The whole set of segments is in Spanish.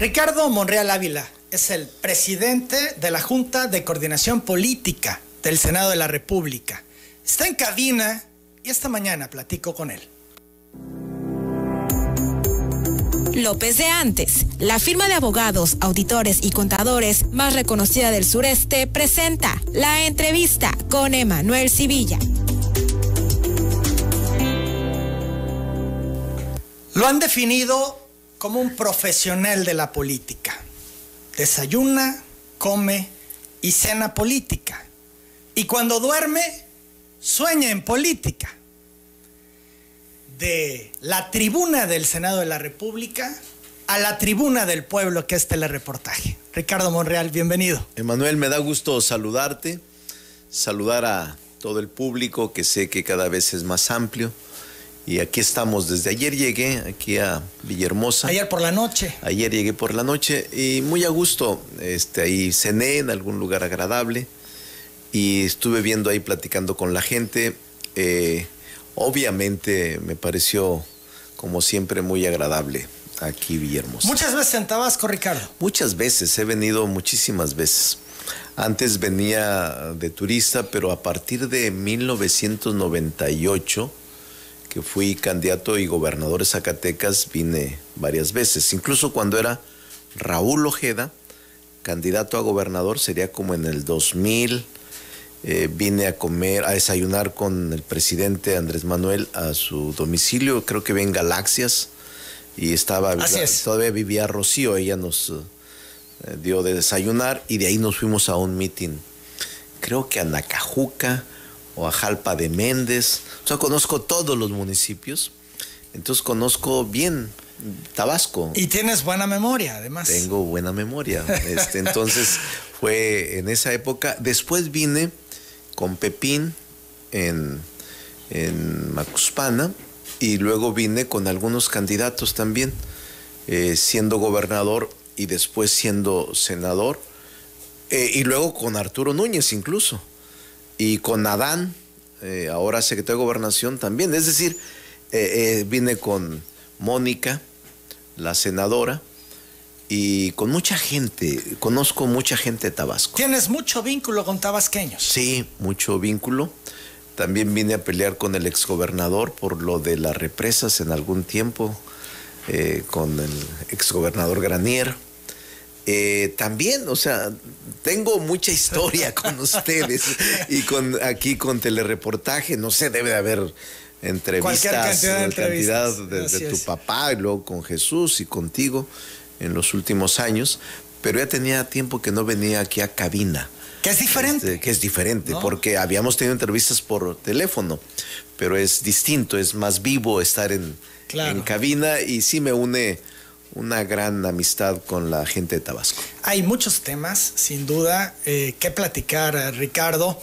Ricardo Monreal Ávila es el presidente de la Junta de Coordinación Política del Senado de la República. Está en cabina y esta mañana platico con él. López de Antes, la firma de abogados, auditores y contadores más reconocida del sureste, presenta la entrevista con Emanuel Civilla. Lo han definido como un profesional de la política. Desayuna, come y cena política. Y cuando duerme, sueña en política. De la tribuna del Senado de la República a la tribuna del pueblo, que es telereportaje. Ricardo Monreal, bienvenido. Emanuel, me da gusto saludarte, saludar a todo el público que sé que cada vez es más amplio y aquí estamos, desde ayer llegué aquí a Villahermosa. Ayer por la noche. Ayer llegué por la noche y muy a gusto. Este, ahí cené en algún lugar agradable y estuve viendo ahí platicando con la gente. Eh, obviamente me pareció, como siempre, muy agradable aquí Villahermosa. ¿Muchas veces en Tabasco, Ricardo? Muchas veces, he venido muchísimas veces. Antes venía de turista, pero a partir de 1998 que fui candidato y gobernador de Zacatecas, vine varias veces. Incluso cuando era Raúl Ojeda, candidato a gobernador, sería como en el 2000. Eh, vine a comer, a desayunar con el presidente Andrés Manuel a su domicilio, creo que en Galaxias, y estaba, todavía vivía Rocío, ella nos eh, dio de desayunar y de ahí nos fuimos a un meeting, creo que a Nacajuca, o a Jalpa de Méndez. O sea, conozco todos los municipios. Entonces conozco bien Tabasco. Y tienes buena memoria, además. Tengo buena memoria. Este, entonces fue en esa época. Después vine con Pepín en, en Macuspana y luego vine con algunos candidatos también, eh, siendo gobernador y después siendo senador. Eh, y luego con Arturo Núñez incluso y con Adán, eh, ahora secretario de Gobernación también. Es decir, eh, eh, vine con Mónica, la senadora, y con mucha gente, conozco mucha gente de Tabasco. ¿Tienes mucho vínculo con tabasqueños? Sí, mucho vínculo. También vine a pelear con el exgobernador por lo de las represas en algún tiempo, con el exgobernador Granier. Eh, también, o sea, tengo mucha historia con ustedes y con aquí con telereportaje, no sé, debe de haber entrevistas, cantidad de, de, tu papá y luego con Jesús y contigo en los últimos años, pero ya tenía tiempo que no venía aquí a cabina. Que es diferente. Este, que es diferente, porque habíamos tenido entrevistas por teléfono, pero es distinto, es más vivo estar en, en cabina y sí me une una gran amistad con la gente de Tabasco. Hay muchos temas, sin duda, eh, que platicar, eh, Ricardo.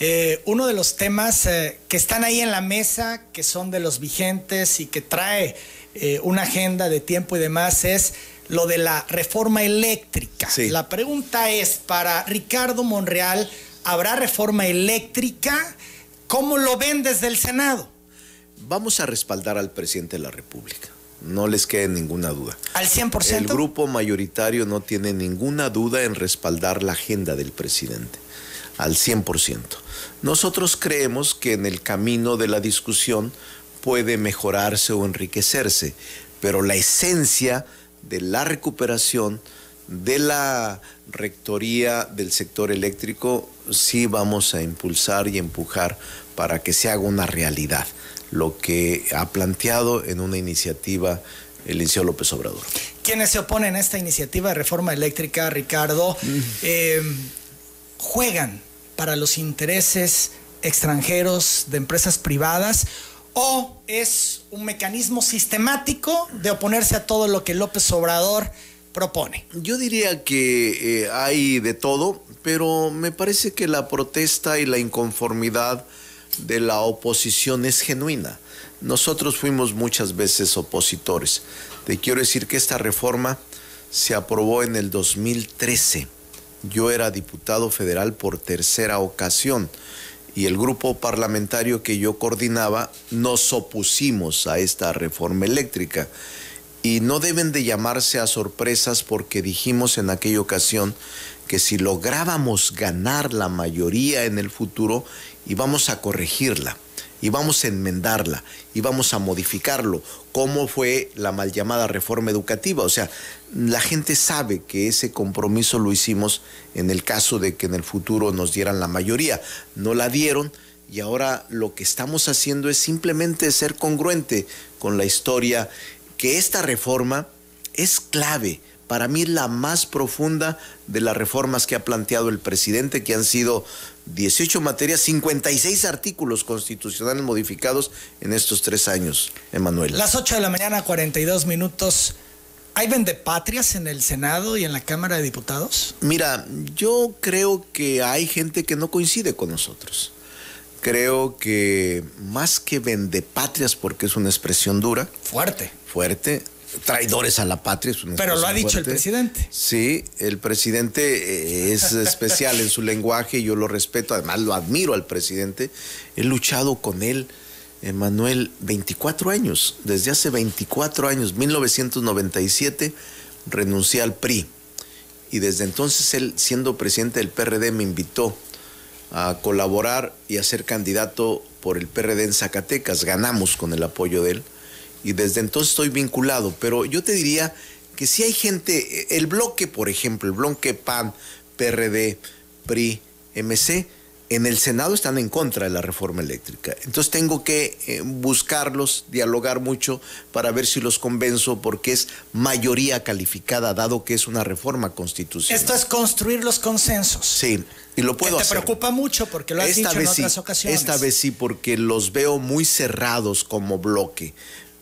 Eh, uno de los temas que están ahí en la mesa, que son de los vigentes y que trae una agenda de tiempo y demás, es lo de la reforma eléctrica. La pregunta es, para Ricardo Monreal, ¿habrá reforma eléctrica? ¿Cómo lo ven desde el Senado? Vamos a respaldar al presidente de la República no les quede ninguna duda. ¿Al 100%? El grupo mayoritario no tiene ninguna duda en respaldar la agenda del presidente, al 100%. Nosotros creemos que en el camino de la discusión puede mejorarse o enriquecerse, pero la esencia de la recuperación de la rectoría del sector eléctrico sí vamos a impulsar y empujar para que se haga una realidad lo que ha planteado en una iniciativa el Liceo López Obrador. Quienes se oponen a esta iniciativa de reforma eléctrica, Ricardo, mm. eh, juegan para los intereses extranjeros de empresas privadas o es un mecanismo sistemático de oponerse a todo lo que López Obrador propone? Yo diría que eh, hay de todo, pero me parece que la protesta y la inconformidad de la oposición es genuina. Nosotros fuimos muchas veces opositores. Te quiero decir que esta reforma se aprobó en el 2013. Yo era diputado federal por tercera ocasión y el grupo parlamentario que yo coordinaba nos opusimos a esta reforma eléctrica. y no deben de llamarse a sorpresas porque dijimos en aquella ocasión que si lográbamos ganar la mayoría en el futuro, íbamos a corregirla, íbamos a enmendarla, íbamos a modificarlo, como fue la mal llamada reforma educativa. O sea, la gente sabe que ese compromiso lo hicimos en el caso de que en el futuro nos dieran la mayoría. No la dieron y ahora lo que estamos haciendo es simplemente ser congruente con la historia que esta reforma es clave. Para mí la más profunda de las reformas que ha planteado el presidente, que han sido 18 materias, 56 artículos constitucionales modificados en estos tres años, Emanuel. Las 8 de la mañana, 42 minutos. ¿Hay vendepatrias en el Senado y en la Cámara de Diputados? Mira, yo creo que hay gente que no coincide con nosotros. Creo que más que vendepatrias, porque es una expresión dura. Fuerte fuerte, traidores a la patria. Pero lo ha dicho el presidente. Sí, el presidente eh, es especial en su lenguaje y yo lo respeto, además lo admiro al presidente. He luchado con él, Emanuel, 24 años, desde hace 24 años, 1997, renuncié al PRI. Y desde entonces él, siendo presidente del PRD, me invitó a colaborar y a ser candidato por el PRD en Zacatecas. Ganamos con el apoyo de él y desde entonces estoy vinculado, pero yo te diría que si hay gente, el bloque, por ejemplo, el bloque PAN, PRD, PRI, MC, en el Senado están en contra de la reforma eléctrica. Entonces tengo que eh, buscarlos, dialogar mucho para ver si los convenzo porque es mayoría calificada, dado que es una reforma constitucional. Esto es construir los consensos. Sí, y lo puedo que te preocupa mucho porque lo has dicho en otras ocasiones. Esta vez sí, porque los veo muy cerrados como bloque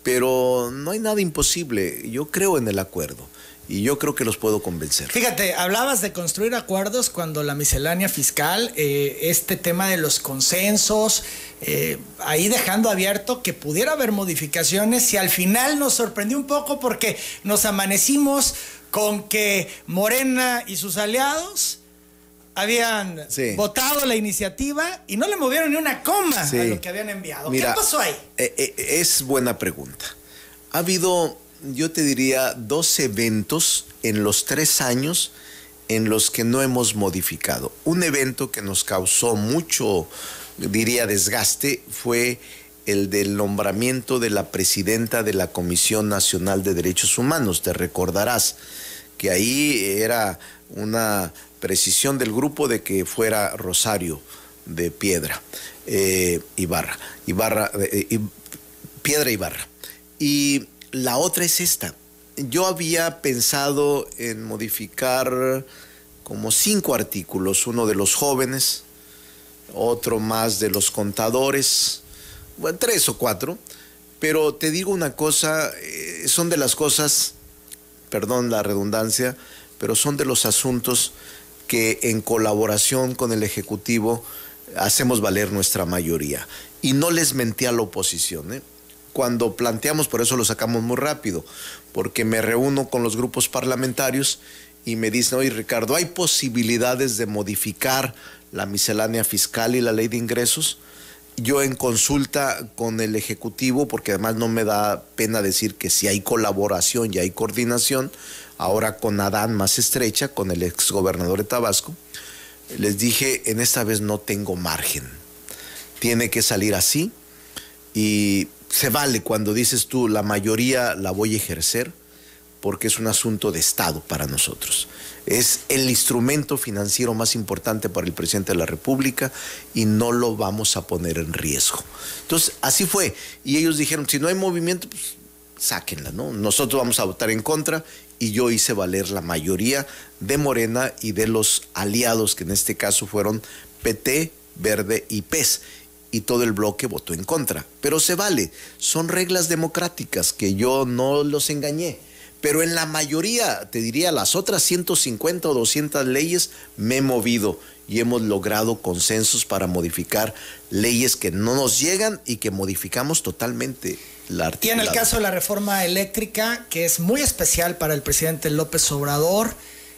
pero no hay nada imposible. Yo creo en el acuerdo y yo creo que los puedo convencer. Fíjate, hablabas de construir acuerdos cuando la miscelánea fiscal, eh, este tema de los consensos, eh, ahí dejando abierto que pudiera haber modificaciones y al final nos sorprendió un poco porque nos amanecimos con que Morena y sus aliados habían votado la iniciativa y no le movieron ni una coma a lo que habían enviado. ¿Qué pasó ahí? Eh, eh, es buena pregunta. Ha habido, yo te diría, dos eventos en los tres años en los que no hemos modificado. Un evento que nos causó mucho, diría, desgaste fue el del nombramiento de la presidenta de la Comisión Nacional de Derechos Humanos. Te recordarás que ahí era una precisión del grupo de que fuera Rosario de Piedra, eh, Ibarra, Ibarra, eh, Piedra Ibarra. Y la otra es esta. Yo había pensado en modificar como cinco artículos, uno de los jóvenes, otro más de los contadores, bueno, tres o cuatro, pero te digo una cosa, eh, son de las cosas, perdón la redundancia, pero son de los asuntos que en colaboración con el Ejecutivo hacemos valer nuestra mayoría. Y no les mentí a la oposición. ¿eh? Cuando planteamos, por eso lo sacamos muy rápido, porque me reúno con los grupos parlamentarios y me dicen, oye Ricardo, ¿hay posibilidades de modificar la miscelánea fiscal y la ley de ingresos? Yo en consulta con el Ejecutivo, porque además no me da pena decir que si hay colaboración y hay coordinación, ahora con Adán más estrecha, con el ex gobernador de Tabasco, les dije, en esta vez no tengo margen. Tiene que salir así y se vale cuando dices tú, la mayoría la voy a ejercer porque es un asunto de Estado para nosotros. Es el instrumento financiero más importante para el presidente de la República y no lo vamos a poner en riesgo. Entonces, así fue. Y ellos dijeron, si no hay movimiento, pues sáquenla, ¿no? Nosotros vamos a votar en contra y yo hice valer la mayoría de Morena y de los aliados, que en este caso fueron PT, Verde y PES. Y todo el bloque votó en contra. Pero se vale, son reglas democráticas que yo no los engañé. Pero en la mayoría, te diría, las otras 150 o 200 leyes me he movido y hemos logrado consensos para modificar leyes que no nos llegan y que modificamos totalmente y en el caso de la reforma eléctrica, que es muy especial para el presidente López Obrador,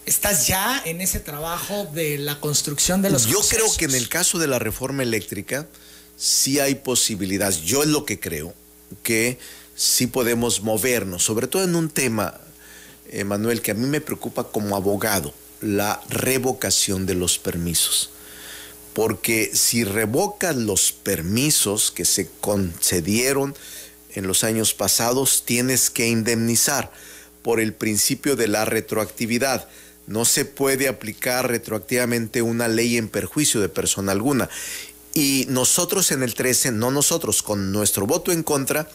¿estás ya en ese trabajo de la construcción de los Yo creo que en el caso de la reforma eléctrica sí hay posibilidades, yo es lo que creo, que sí podemos movernos, sobre todo en un tema, Manuel, que a mí me preocupa como abogado, la revocación de los permisos. Porque si revocan los permisos que se concedieron en los años pasados, tienes que indemnizar por el principio de la retroactividad. No se puede aplicar retroactivamente una ley en perjuicio de persona alguna. Y nosotros en el 13, no nosotros, con nuestro voto en contra,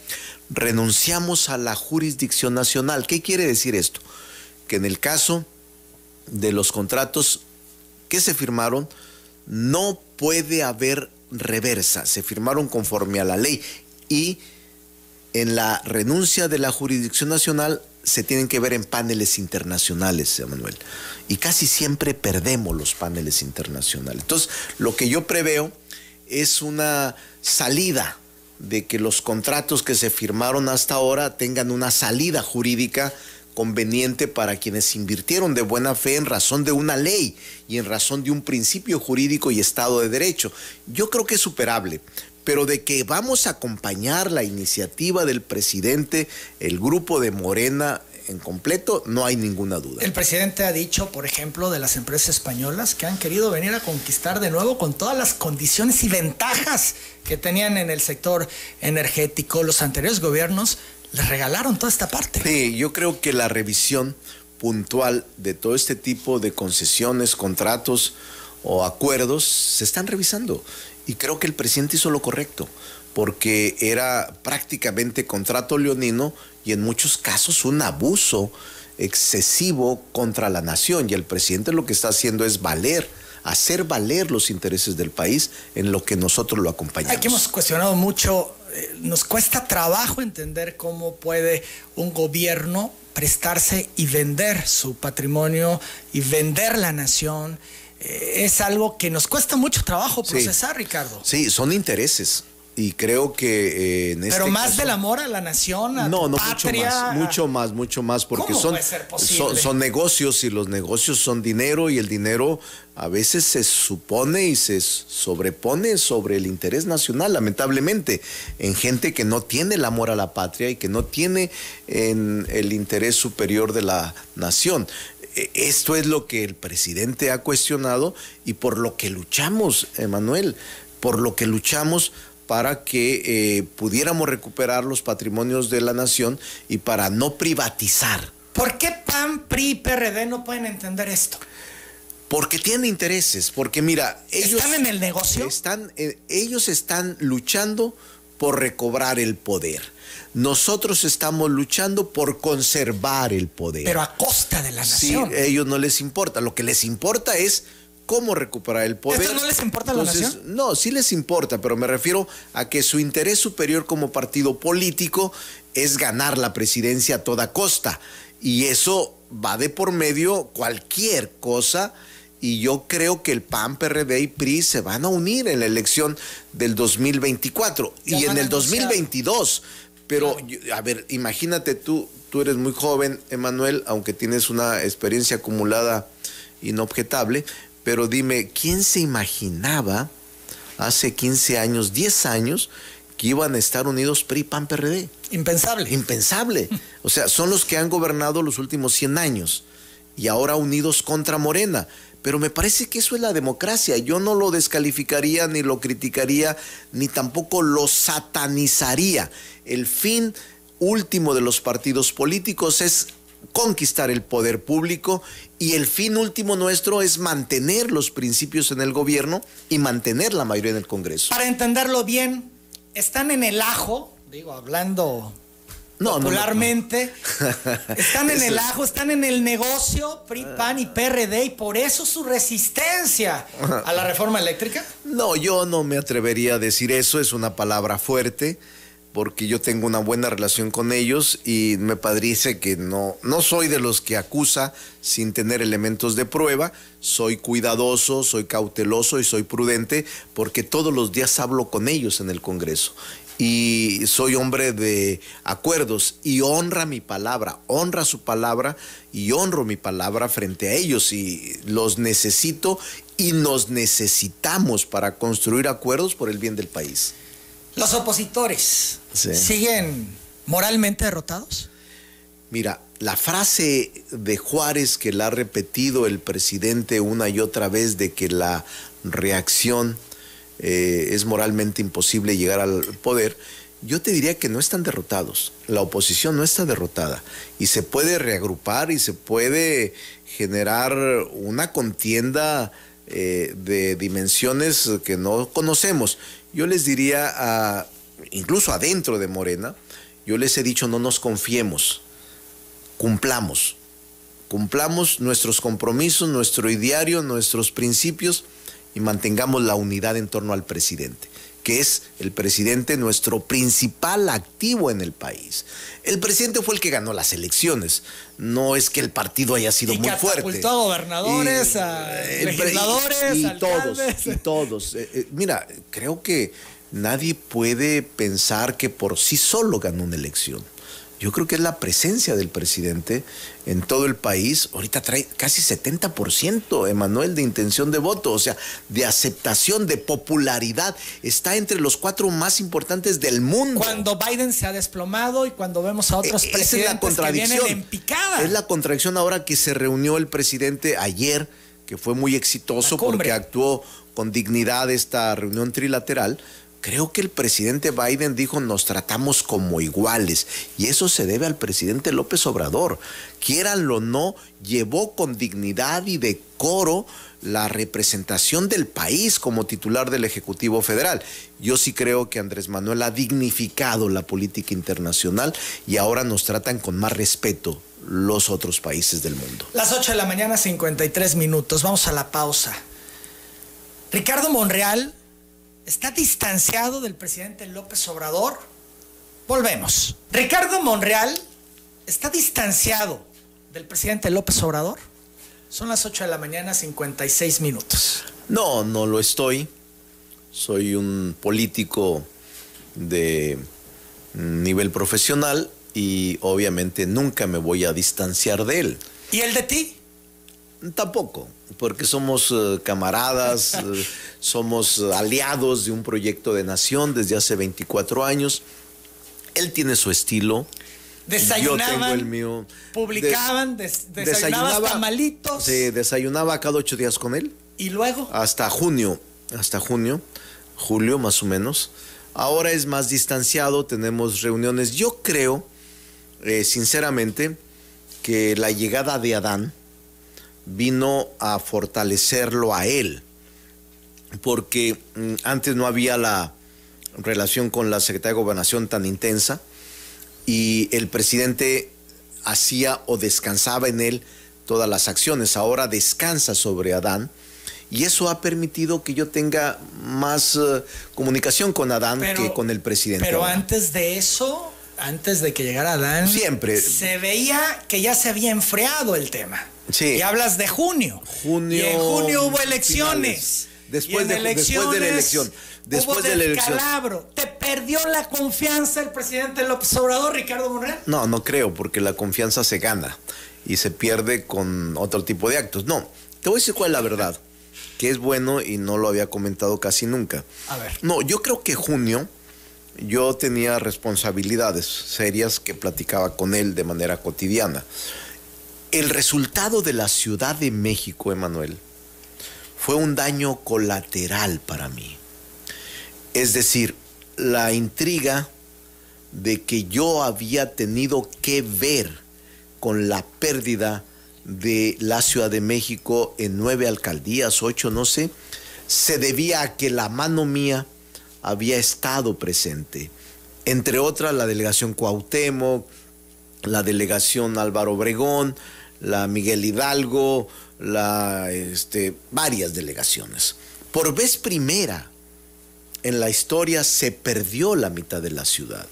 renunciamos a la jurisdicción nacional. ¿Qué quiere decir esto? Que en el caso de los contratos que se firmaron, no puede haber reversa. Se firmaron conforme a la ley y en la renuncia de la jurisdicción nacional se tienen que ver en paneles internacionales, Manuel. Y casi siempre perdemos los paneles internacionales. Entonces, lo que yo preveo es una salida de que los contratos que se firmaron hasta ahora tengan una salida jurídica conveniente para quienes invirtieron de buena fe en razón de una ley y en razón de un principio jurídico y Estado de Derecho. Yo creo que es superable, pero de que vamos a acompañar la iniciativa del presidente, el grupo de Morena en completo, no hay ninguna duda. El presidente ha dicho, por ejemplo, de las empresas españolas que han querido venir a conquistar de nuevo con todas las condiciones y ventajas que tenían en el sector energético. Los anteriores gobiernos les regalaron toda esta parte. Sí, yo creo que la revisión puntual de todo este tipo de concesiones, contratos o acuerdos se están revisando y creo que el presidente hizo lo correcto, porque era prácticamente contrato leonino y en muchos casos un abuso excesivo contra la nación. Y el presidente lo que está haciendo es valer hacer valer los intereses del país en lo que nosotros lo acompañamos. Aquí hemos cuestionado mucho, eh, nos cuesta trabajo entender cómo puede un gobierno prestarse y vender su patrimonio y vender la nación es algo que nos cuesta mucho trabajo procesar, Ricardo. Sí, son intereses. Y creo que eh, en Pero más del amor a la nación, a no, no, mucho más, mucho más, mucho más, porque son, son, son, negocios y los negocios son dinero y el dinero a veces se supone y se sobrepone sobre el interés nacional, lamentablemente, en gente que no tiene el amor a la patria y que no tiene en el interés superior de la nación. E, esto es lo que el presidente ha cuestionado y por lo que luchamos, Emanuel, por lo que luchamos para que eh, pudiéramos recuperar los patrimonios de la nación y para no privatizar. ¿Por qué PAN, PRI y PRD no pueden entender esto? Porque tienen intereses, porque mira, ellos están en el negocio. Están, eh, ellos están luchando por recobrar el poder. Nosotros estamos luchando por conservar el poder. Pero a costa de la nación. Sí, a ellos no les importa. Lo que les importa es cómo recuperar el poder. ¿Esto no les importa a la nación? No, sí les importa, pero me refiero a que su interés superior como partido político es ganar la presidencia a toda costa. Y eso va de por medio cualquier cosa y yo creo que el PAN, PRD y PRI se van a unir en la elección del 2024 y en el 2022. Pero, a ver, imagínate tú, tú eres muy joven, Emanuel, aunque tienes una experiencia acumulada inobjetable, pero dime, ¿quién se imaginaba hace 15 años, 10 años, que iban a estar unidos PRI, PAN, PRD? Impensable. Impensable. O sea, son los que han gobernado los últimos 100 años y ahora unidos contra Morena. Pero me parece que eso es la democracia. Yo no lo descalificaría, ni lo criticaría, ni tampoco lo satanizaría. El fin último de los partidos políticos es conquistar el poder público y el fin último nuestro es mantener los principios en el gobierno y mantener la mayoría en el Congreso. Para entenderlo bien, están en el ajo, digo, hablando popularmente. están en el ajo, están en el negocio, PRI, PAN y PRD, y por eso su resistencia a la reforma eléctrica. No, yo no me atrevería a decir eso, es una palabra fuerte, porque yo tengo una buena relación con ellos y me parece que no, no soy de los que acusa sin tener elementos de prueba, soy cuidadoso, soy cauteloso y soy prudente, porque todos los días hablo con ellos en el Congreso y soy hombre de acuerdos y honra mi palabra, honra su palabra y honro mi palabra frente a ellos y los necesito y nos necesitamos para construir acuerdos por el bien del país. Los opositores siguen ¿Moralmente derrotados? Mira, la frase de Juárez que la ha repetido el presidente una y otra vez de que la reacción eh, es moralmente imposible llegar al poder, yo te diría que no están derrotados. La oposición no está derrotada y se puede reagrupar y se puede generar una contienda eh, de dimensiones que no conocemos. Yo les diría, a, incluso adentro de Morena, yo les he dicho no nos confiemos cumplamos. Cumplamos nuestros compromisos, nuestro ideario, nuestros principios y mantengamos la unidad en torno al presidente, que es el presidente nuestro principal activo en el país. El presidente fue el que ganó las elecciones, no es que el partido haya sido muy fuerte. a gobernadores, a legisladores, y, todos, y todos. Eh, eh, mira, creo que nadie puede pensar que por sí solo ganó una elección yo creo que es la presencia del presidente en todo el país. Ahorita trae casi 70%, Emanuel, de intención de voto, o sea, de aceptación, de popularidad. Está entre los cuatro más importantes del mundo. Cuando Biden se ha desplomado y cuando vemos a otros presidentes es la contradicción. que vienen en picada. Es la contradicción ahora que se reunió el presidente ayer, que fue muy exitoso porque actuó con dignidad esta reunión trilateral Creo que el presidente Biden dijo nos tratamos como iguales y eso se debe al presidente López Obrador. Quieranlo o no, llevó con dignidad y decoro la representación del país como titular del Ejecutivo Federal. Yo sí creo que Andrés Manuel ha dignificado la política internacional y ahora nos tratan con más respeto los otros países del mundo. Las 8 de la mañana, 53 minutos. Vamos a la pausa. Ricardo Monreal está distanciado del presidente López Obrador. Volvemos. Ricardo Monreal está distanciado del presidente López Obrador. Son las 8 de la mañana, 56 minutos. No, no lo estoy. Soy un político de nivel profesional y obviamente nunca me voy a distanciar de él. ¿Y el de ti? Tampoco, porque somos eh, camaradas, eh, somos aliados de un proyecto de nación desde hace 24 años. Él tiene su estilo. Desayunaban, yo tengo el mío. Publicaban, desayunaba tamalitos. Sí, desayunaba cada ocho días con él. ¿Y luego? Hasta junio, hasta junio, julio más o menos. Ahora es más distanciado, tenemos reuniones. Yo creo, eh, sinceramente, que la llegada de Adán, vino a fortalecerlo a él, porque mm, antes no había la relación con la Secretaría de Gobernación tan intensa y el presidente hacía o descansaba en él todas las acciones. Ahora descansa sobre Adán y eso ha permitido que yo tenga más eh, comunicación con Adán que con el presidente. Pero antes de eso, antes de que llegara Adán, siempre se veía que ya se había enfriado el tema. Sí. Y hablas de junio. Junio. Y en junio hubo elecciones. Después, de, después de la elección. Después de la elección. ¿Te perdió la confianza el presidente López Obrador, Ricardo Monreal? No, no creo, porque la confianza se gana y se pierde con otro tipo de actos. No, te voy a decir cuál es la verdad, que es bueno y no lo había comentado casi nunca. A ver. No, yo creo que junio yo tenía responsabilidades serias que platicaba con él de manera cotidiana. El resultado de la Ciudad de México, Emanuel, fue un daño colateral para mí. Es decir, la intriga de que yo había tenido que ver con la pérdida de la Ciudad de México en nueve alcaldías, ocho, no sé, se debía a que la mano mía había estado presente. Entre otras, la delegación Cuauhtémoc, la delegación Álvaro Obregón, la Miguel Hidalgo, la, este, varias delegaciones. Por vez primera en la historia se perdió la mitad de la ciudad.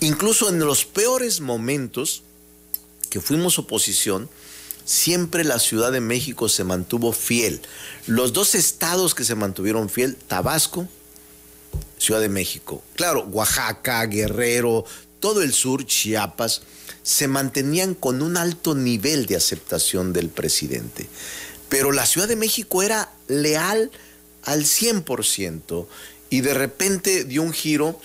Incluso en los peores momentos que fuimos oposición, siempre la Ciudad de México se mantuvo fiel. Los dos estados que se mantuvieron fiel, Tabasco, Ciudad de México. Claro, Oaxaca, Guerrero, todo el sur, Chiapas, se mantenían con un alto nivel de aceptación del presidente. Pero la Ciudad de México era leal al 100% y de repente dio un giro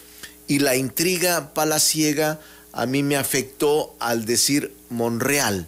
y la intriga palaciega a mí me afectó al decir Monreal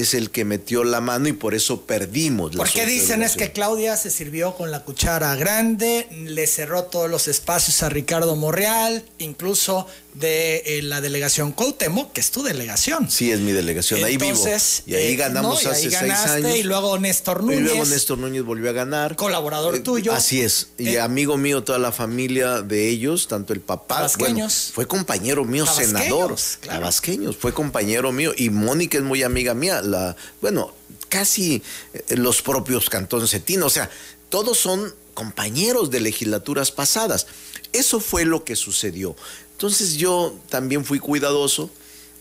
es el que metió la mano y por eso perdimos. La ¿Por qué dicen es que Claudia se sirvió con la cuchara grande, le cerró todos los espacios a Ricardo Monreal, incluso de eh, la delegación Cuauhtémoc, que es tu delegación. Sí, es mi delegación, ahí vivo. Y ahí eh, ganamos hace seis años. Y luego Néstor Núñez. Y luego Néstor Núñez volvió a ganar. Colaborador eh, tuyo. Así es. Y amigo mío, toda la familia de ellos, tanto el papá. Tabasqueños. fue compañero mío, senador. Claro. Tabasqueños, fue compañero mío. Y Mónica es muy amiga mía. La, bueno, casi los propios Cantón Cetina. O sea, todos son compañeros de legislaturas pasadas. Eso fue lo que sucedió. Entonces yo también fui cuidadoso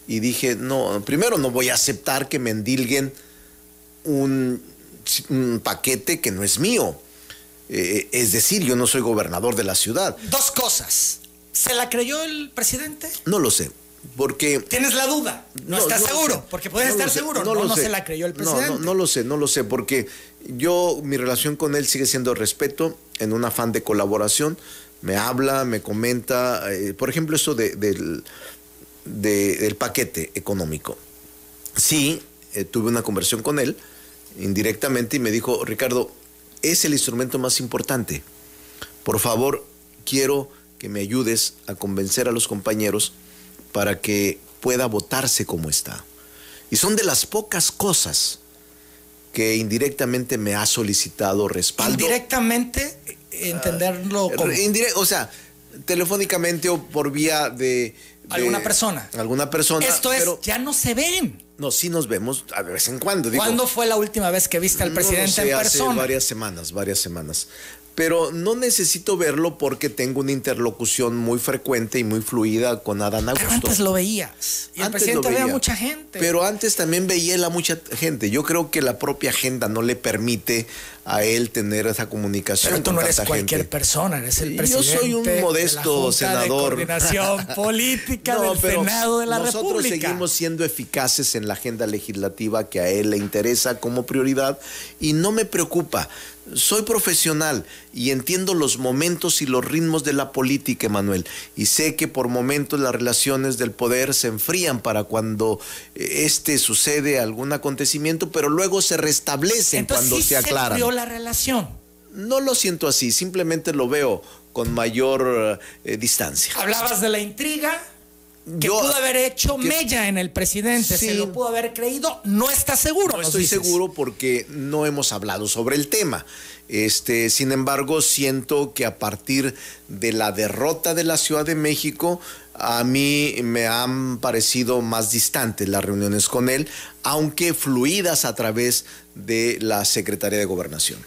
y dije, no, primero no voy a aceptar que me endilguen un, paquete que no es mío. Eh, es decir, yo no soy gobernador de la ciudad. Dos cosas. ¿Se la creyó el presidente? No lo sé. Porque. ¿Tienes la duda? No, estás seguro. Porque puedes estar seguro. No, no, se la creyó el presidente. No, no, lo sé, no lo sé. Porque yo, mi relación con él sigue siendo respeto, en un afán de colaboración me habla, me comenta, eh, por ejemplo, eso de, del, del, paquete económico. Sí, eh, tuve una conversión con él indirectamente y me dijo, Ricardo, es el instrumento más importante. Por favor, quiero que me ayudes a convencer a los compañeros para que pueda votarse como está. Y son de las pocas cosas que indirectamente me ha solicitado respaldo. Indirectamente entenderlo como... o sea, telefónicamente o por vía de... alguna persona. Alguna persona. Esto es, ya no se ven. No, sí nos vemos de vez en cuando. ¿Cuándo fue la última vez que viste al presidente en persona? Hace varias semanas, varias semanas pero no necesito verlo porque tengo una interlocución muy frecuente y muy fluida con Adán Augusto. Pero antes lo veías. Y el presidente veía a mucha gente. Pero antes también veía a mucha gente. Yo creo que la propia agenda no le permite a él tener esa comunicación. Pero tú no eres cualquier persona, eres el presidente. Yo soy un modesto senador. De coordinación política del Senado de la nosotros República. Nosotros seguimos siendo eficaces en la agenda legislativa que a él le interesa como prioridad y no me preocupa. Soy profesional y entiendo los momentos y los ritmos de la política, Emanuel. Y sé que por momentos las relaciones del poder se enfrían para cuando eh, este sucede algún acontecimiento, pero luego se restablecen cuando se aclaran. Se la relación. No lo siento así, simplemente lo veo con mayor eh, distancia. Hablabas de la intriga, que pudo haber hecho mella en el presidente, se lo pudo haber creído, no está seguro. No estoy seguro porque no hemos hablado sobre el tema. Este, sin embargo, siento que a partir de la derrota de la Ciudad de México, a mí me han parecido más distantes las reuniones con él, aunque fluidas a través de la Secretaría de Gobernación.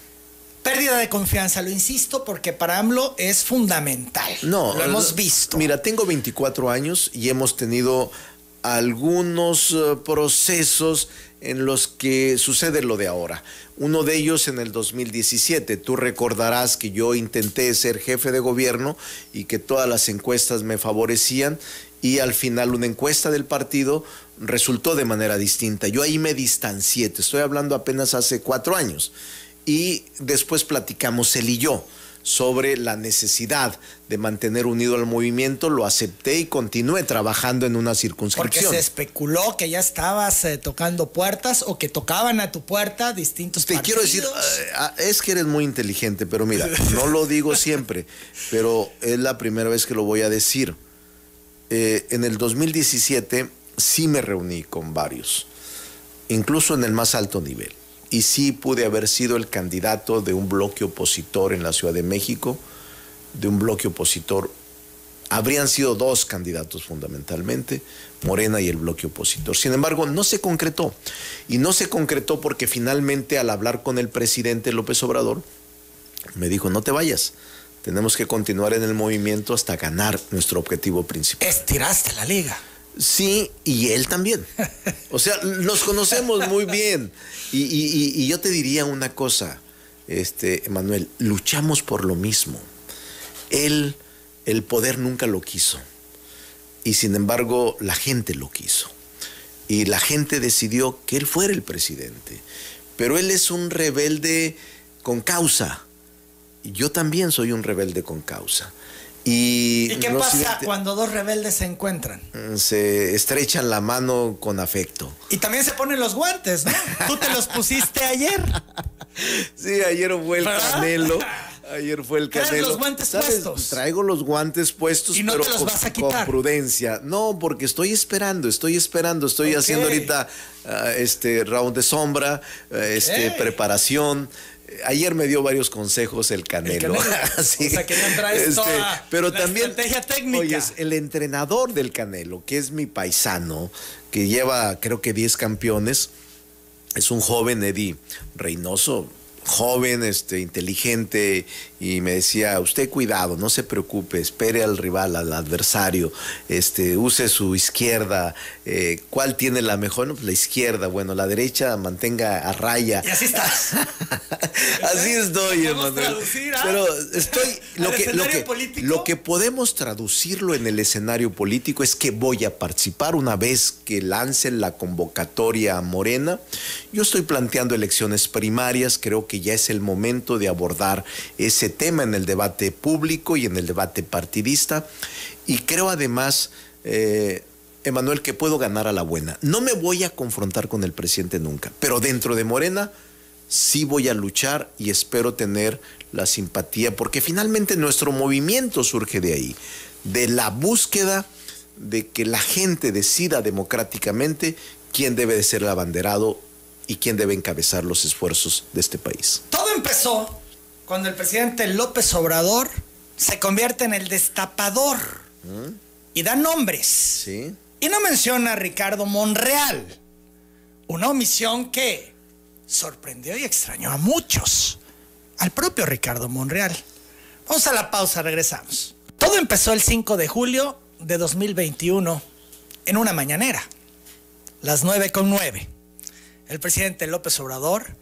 Pérdida de confianza, lo insisto, porque para AMLO es fundamental. No, lo hemos visto. Mira, tengo 24 años y hemos tenido algunos eh, procesos en los que sucede lo de ahora. Uno de ellos en el 2017. Tú recordarás que yo intenté ser jefe de gobierno y que todas las encuestas me favorecían y al final una encuesta del partido resultó de manera distinta. Yo ahí me distancié, te estoy hablando apenas hace cuatro años y después platicamos él y yo sobre la necesidad de mantener unido al movimiento, lo acepté y continué trabajando en una circunscripción. Porque se especuló que ya estabas eh, tocando puertas o que tocaban a tu puerta distintos Te quiero decir, eh, ah, es que eres muy inteligente, pero mira, no lo digo siempre, pero es la primera vez que lo voy a decir. Eh, en el 2017 sí me reuní con varios, incluso en el más alto nivel y sí pude haber sido el candidato de un bloque opositor en la Ciudad de México, de un bloque opositor. Habrían sido dos candidatos fundamentalmente, Morena y el bloque opositor. Sin embargo, no se concretó. Y no se concretó porque finalmente al hablar con el presidente López Obrador, me dijo, no te vayas, tenemos que continuar en el movimiento hasta ganar nuestro objetivo principal. Estiraste la liga. Sí, y él también. O sea, nos conocemos muy bien. Y, yo te diría una cosa, este, Emanuel, luchamos por lo mismo. Él, el poder nunca lo quiso. Y sin embargo, la gente lo quiso. Y la gente decidió que él fuera el presidente. Pero él es un rebelde con causa. Y yo también soy un rebelde con causa. Y, ¿Y qué pasa cuando dos rebeldes se encuentran? Se estrechan la mano con afecto. Y también se ponen los guantes, ¿no? Tú te los pusiste ayer. Sí, ayer fue el canelo. Ayer fue el canelo. los guantes puestos. Traigo los guantes puestos, Y no pero te los con, vas a con quitar. prudencia. No, porque estoy esperando, estoy esperando, estoy haciendo ahorita ah, este round de sombra, ah, este preparación. Ayer me dio varios consejos el Canelo. O sea, que ya traes toda pero la también, estrategia técnica. Oye, el entrenador del Canelo, que es mi paisano, que lleva creo que 10 campeones, es un joven Eddie Reynoso, joven, este, inteligente, y me decía, usted cuidado, no se preocupe, espere al rival, al adversario, este, use su izquierda, eh, ¿cuál tiene la mejor? No, pues la izquierda, bueno, la derecha mantenga a raya. Y así estás. Así estoy, traducir, ¿ah? Pero estoy lo que, lo, que, político. lo que podemos traducirlo en el escenario político es que voy a participar una vez que lancen la convocatoria Morena. Yo estoy planteando elecciones primarias, creo que ya es el momento de abordar ese tema en el debate público y en el debate partidista. Y creo además, eh, Emanuel, que puedo ganar a la buena. No me voy a confrontar con el presidente nunca, pero dentro de Morena sí voy a luchar y espero tener la simpatía, porque finalmente nuestro movimiento surge de ahí, de la búsqueda de que la gente decida democráticamente quién debe de ser el abanderado y quién debe encabezar los esfuerzos de este país. Todo empezó cuando el presidente López Obrador se convierte en el destapador y da nombres. ¿Sí? Y no menciona a Ricardo Monreal. Una omisión que sorprendió y extrañó a muchos. Al propio Ricardo Monreal. Vamos a la pausa, regresamos. Todo empezó el 5 de julio de 2021 en una mañanera. Las 9 con 9. El presidente López Obrador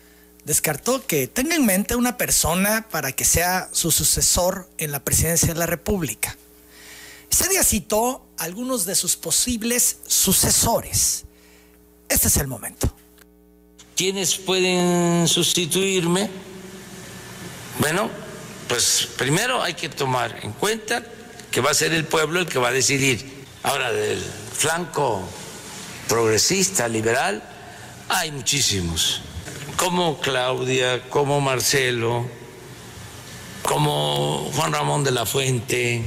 descartó que tenga en mente una persona para que sea su sucesor en la presidencia de la República. Ese día citó algunos de sus posibles sucesores. Este es el momento. ¿Quiénes pueden sustituirme? Bueno, pues primero hay que tomar en cuenta que va a ser el pueblo el que va a decidir. Ahora, del flanco progresista, liberal, hay muchísimos, como Claudia, como Marcelo, como Juan Ramón de la Fuente,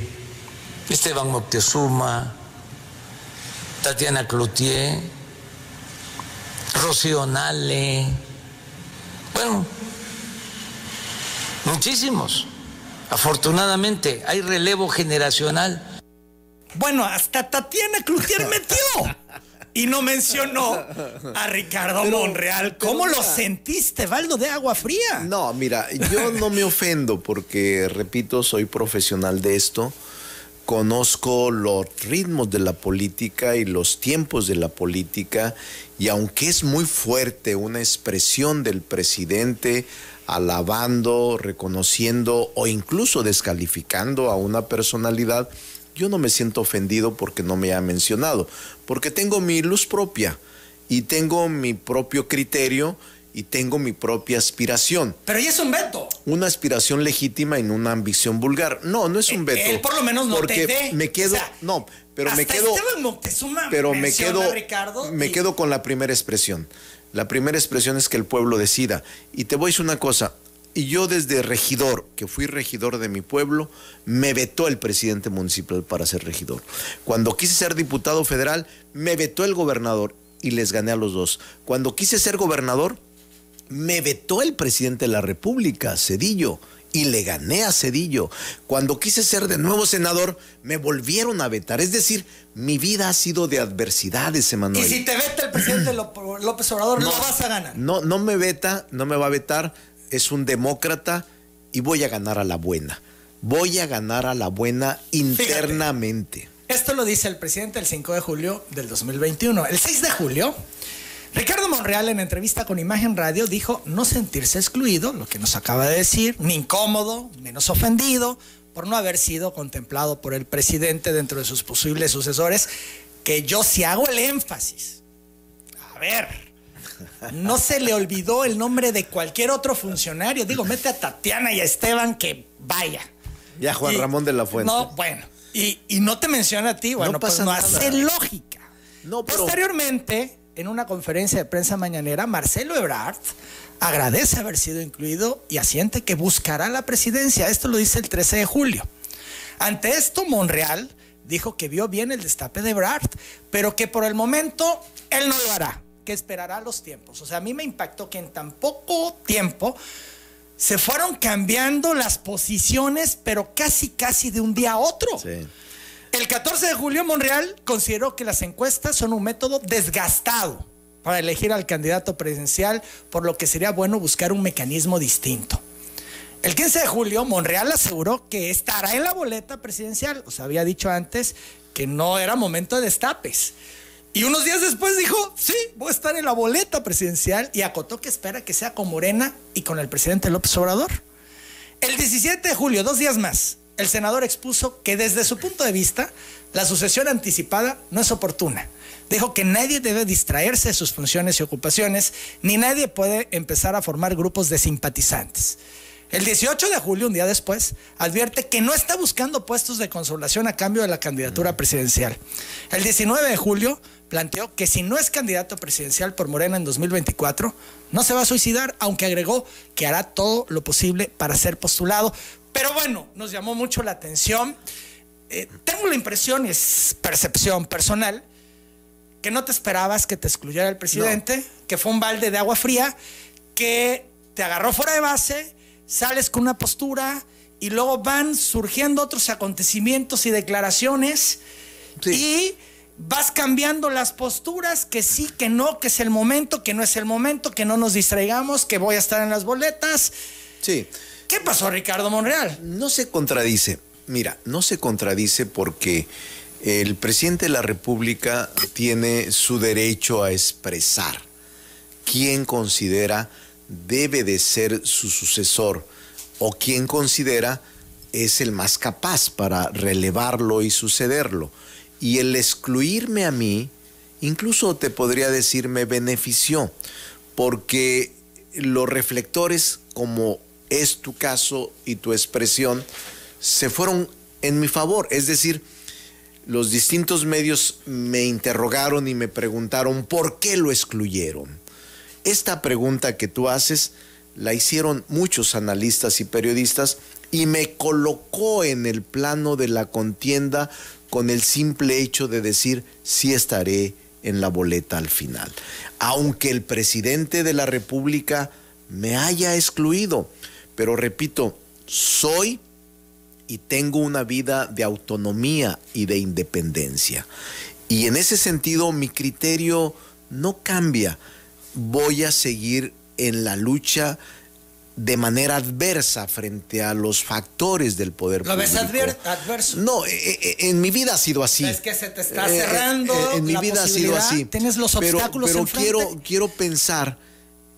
Esteban Moctezuma, Tatiana Cloutier, Rocío Nale, bueno, muchísimos. Afortunadamente hay relevo generacional. Bueno, hasta Tatiana Cloutier metió. Y no mencionó a Ricardo Pero- Monreal. pero ¿Cómo lo mira. sentiste, Valdo, de agua fría? No, mira, yo no me ofendo porque, repito, soy profesional de esto, conozco los ritmos de la política y los tiempos de la política y aunque es muy fuerte una expresión del presidente alabando, reconociendo o incluso descalificando a una personalidad, yo no me siento ofendido porque no me ha mencionado, porque tengo mi luz propia y tengo mi propio criterio y tengo mi propia aspiración. Pero ya es un veto. Una aspiración legítima no una ambición vulgar. No, no es un Eh, veto. él por lo menos no porque te me quedo, O sea, no, pero me quedo, Moctezuma pero me quedo, Ricardo me y- quedo con la primera expresión. La primera expresión es que el pueblo decida. Y te voy a decir una cosa. Y yo desde regidor, que fui regidor de mi pueblo, me vetó el presidente municipal para ser regidor. Cuando quise ser diputado federal, me vetó el gobernador y les gané a los dos. Cuando quise ser gobernador, me vetó el presidente de la República, Cedillo, y le gané a Cedillo. Cuando quise ser de nuevo senador, me volvieron a vetar. Es decir, mi vida ha sido de adversidades, Y Emanuel. si te vete el presidente López Obrador, no, vas a ganar. No, no me veta, no me va a vetar. Es un demócrata y voy a ganar a la buena. Voy a ganar a la buena internamente. Esto lo dice el presidente el 5 de julio del 2021. El 6 de julio, Ricardo Monreal en entrevista con Imagen Radio dijo no sentirse excluido, lo que nos acaba de decir, ni incómodo, menos ofendido por no haber sido contemplado por el presidente dentro de sus posibles sucesores, que yo sí hago el énfasis. A ver, no se le olvidó el nombre de cualquier otro funcionario. Digo, mete a Tatiana y a Esteban que vaya. Ya Juan Ramón de la Fuente. No, bueno. Y, no te menciona a ti, bueno, no pues pasa no hace lógica. No, Posteriormente, en una conferencia de prensa mañanera, Marcelo Ebrard agradece haber sido incluido y asiente que buscará la presidencia. Esto lo dice el 13 de julio. Ante esto, Monreal dijo que vio bien el destape de Ebrard, pero que por el momento él no lo hará, que esperará los tiempos. O sea, a mí me impactó que en tan poco tiempo se fueron cambiando las posiciones, pero casi, casi de un día a otro. El 14 de julio, Monreal consideró que las encuestas son un método desgastado para elegir al candidato presidencial, por lo que sería bueno buscar un mecanismo distinto. El 15 de julio, Monreal aseguró que estará en la boleta presidencial. O sea, había dicho antes que no era momento de destapes. Y unos días después dijo, sí, voy a estar en la boleta presidencial y acotó que espera que sea con Morena y con el presidente López Obrador. El 17 de julio, dos días más, el senador expuso que desde su punto de vista, la sucesión anticipada no es oportuna. Dijo que nadie debe distraerse de sus funciones y ocupaciones, ni nadie puede empezar a formar grupos de simpatizantes. El 18 de julio, un día después, advierte que no está buscando puestos de consolación a cambio de la candidatura presidencial. El 19 de julio planteó que si no es candidato presidencial por Morena en 2024, no se va a suicidar, aunque agregó que hará todo lo posible para ser postulado. Pero bueno, nos llamó mucho la atención. Eh, tengo la impresión, y es percepción personal, que no te esperabas que te excluyera el presidente, que fue un balde de agua fría, que te agarró fuera de base, sales con una postura y luego van surgiendo otros acontecimientos y declaraciones y vas cambiando las posturas, que sí, que no, que es el momento, que no es el momento, que no nos distraigamos, que voy a estar en las boletas. Sí. ¿Qué pasó, Ricardo Monreal? No se contradice. Mira, no se contradice porque el presidente de la República tiene su derecho a expresar quién considera debe de ser su sucesor o quién considera es el más capaz para relevarlo y sucederlo. Y el excluirme a mí, incluso te podría decir, me benefició, porque los reflectores, como es tu caso y tu expresión, se fueron en mi favor. Es decir, los distintos medios me interrogaron y me preguntaron por qué lo excluyeron. Esta pregunta que tú haces la hicieron muchos analistas y periodistas y me colocó en el plano de la contienda con el simple hecho de decir sí estaré en la boleta al final. Aunque el presidente de la República me haya excluido, pero repito, soy y tengo una vida de autonomía y de independencia. Y en ese sentido mi criterio no cambia. Voy a seguir en la lucha de manera adversa frente a los factores del poder ¿Lo ves adverso? No, eh, eh, en mi vida ha sido así. Es que se te está eh, cerrando. en mi vida ha sido así. Tienes los obstáculos Pero, pero quiero, quiero pensar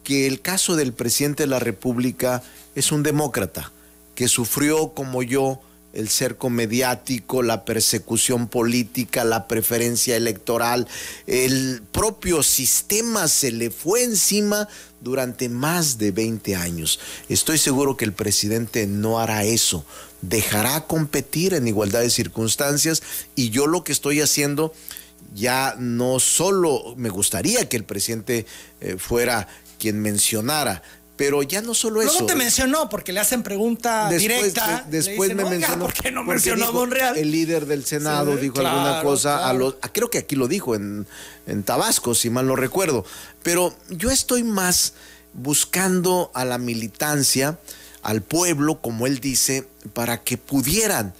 que el caso del presidente de la República es un demócrata que sufrió como yo el cerco mediático, la persecución política, la preferencia electoral, el propio sistema se le fue encima durante más de 20 años. Estoy seguro que el presidente no hará eso, dejará competir en igualdad de circunstancias y yo lo que estoy haciendo ya no solo me gustaría que el presidente eh, fuera quien mencionara pero ya no solo eso. No te mencionó porque le hacen pregunta directa. después me mencionó. ¿Por qué no mencionó a Monreal? El líder del Senado dijo alguna cosa a los. Creo que aquí lo dijo en, en Tabasco, si mal no recuerdo. Pero yo estoy más buscando a la militancia, al pueblo, como él dice, para que pudieran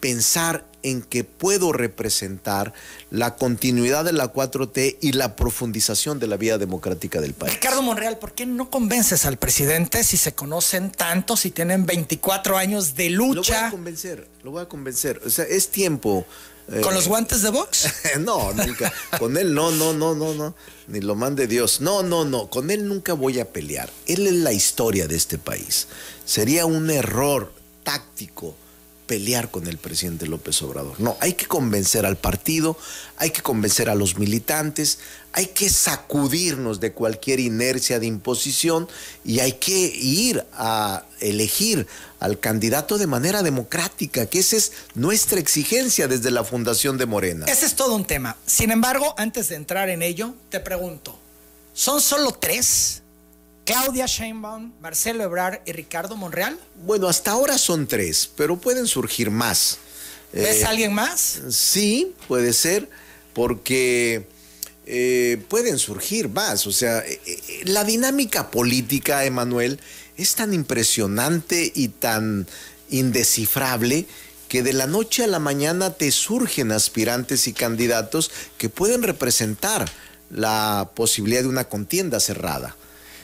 pensar en que puedo representar la continuidad de la 4T y la profundización de la vida democrática del país. Ricardo Monreal, ¿por qué no convences al presidente si se conocen tanto, si tienen 24 años de lucha? Lo voy a convencer, lo voy a convencer. O sea, es tiempo. Eh, ¿Con los guantes de box? no, nunca. Con él no, no, no, no, no. Ni lo mande Dios. No, no, no. Con él nunca voy a pelear. Él es la historia de este país. Sería un error táctico pelear con el presidente López Obrador. No, hay que convencer al partido, hay que convencer a los militantes, hay que sacudirnos de cualquier inercia de imposición y hay que ir a elegir al candidato de manera democrática, que esa es nuestra exigencia desde la Fundación de Morena. Ese es todo un tema. Sin embargo, antes de entrar en ello, te pregunto, ¿son solo tres? Claudia Sheinbaum, Marcelo Ebrard y Ricardo Monreal. Bueno, hasta ahora son tres, pero pueden surgir más. ¿Es eh, alguien más? Sí, puede ser, porque eh, pueden surgir más. O sea, eh, la dinámica política, Emanuel, es tan impresionante y tan indescifrable que de la noche a la mañana te surgen aspirantes y candidatos que pueden representar la posibilidad de una contienda cerrada.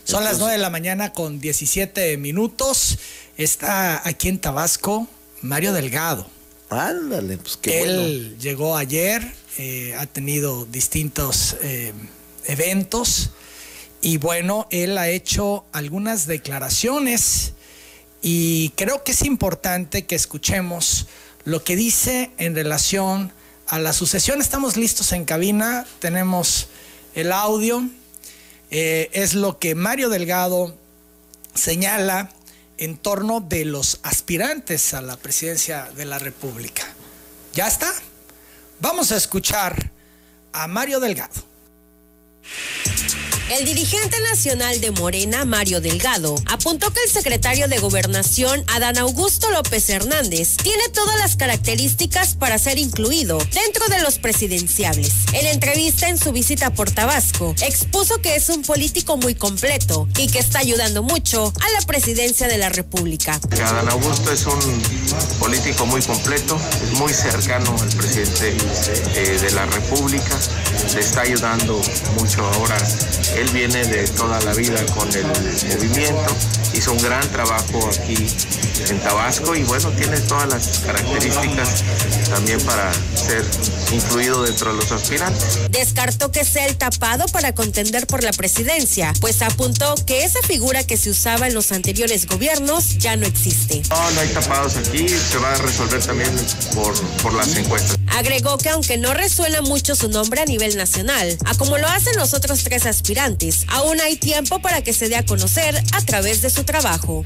Son las 9 de la mañana con 17 minutos. Está aquí en Tabasco Mario Delgado. Ándale, pues qué Él llegó ayer, eh, ha tenido distintos eh, eventos y bueno, él ha hecho algunas declaraciones y creo que es importante que escuchemos lo que dice en relación a la sucesión. Estamos listos en cabina, tenemos el audio. Eh, es lo que Mario Delgado señala en torno de los aspirantes a la presidencia de la República. ¿Ya está? Vamos a escuchar a Mario Delgado. El dirigente nacional de Morena, Mario Delgado, apuntó que el secretario de Gobernación, Adán Augusto López Hernández, tiene todas las características para ser incluido dentro de los presidenciables. En entrevista en su visita por Tabasco, expuso que es un político muy completo y que está ayudando mucho a la presidencia de la República. Adán Augusto es un político muy completo, es muy cercano al presidente eh, de la República, le está ayudando mucho ahora él viene de toda la vida con el movimiento, hizo un gran trabajo aquí en Tabasco y bueno, tiene todas las características también para ser incluido dentro de los aspirantes. Descartó que sea el tapado para contender por la presidencia, pues apuntó que esa figura que se usaba en los anteriores gobiernos ya no existe. No, no hay tapados aquí, se va a resolver también por, por las encuestas. Agregó que aunque no resuena mucho su nombre a nivel nacional, a como lo hacen los otros tres aspirantes, aún hay tiempo para que se dé a conocer a través de su trabajo.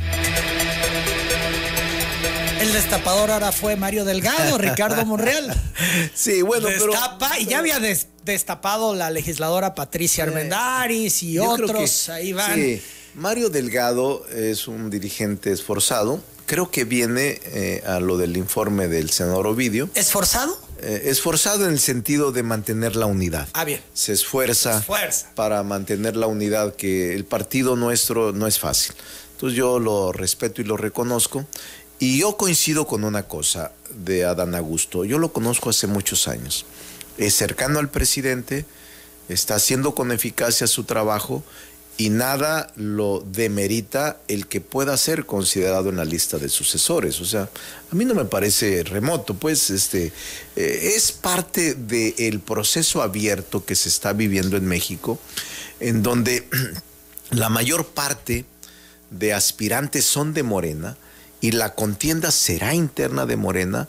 El destapador ahora fue Mario Delgado, Ricardo Monreal. Sí, bueno, Destapa, Y ya había destapado la legisladora Patricia Armendaris y otros. ahí van. Sí. Mario Delgado es un dirigente esforzado. Creo que viene eh, a lo del informe del senador Ovidio. ¿Esforzado? Eh, esforzado en el sentido de mantener la unidad. Ah, bien. Se esfuerza, para mantener la unidad, que el partido nuestro no es fácil. Entonces yo lo respeto y lo reconozco. Y yo coincido con una cosa de Adán Augusto. Yo lo conozco hace muchos años. Es cercano al presidente, está haciendo con eficacia su trabajo y nada lo demerita el que pueda ser considerado en la lista de sucesores. O sea, a mí no me parece remoto, pues este eh, es parte del proceso abierto que se está viviendo en México, en donde la mayor parte de aspirantes son de Morena y la contienda será interna de Morena,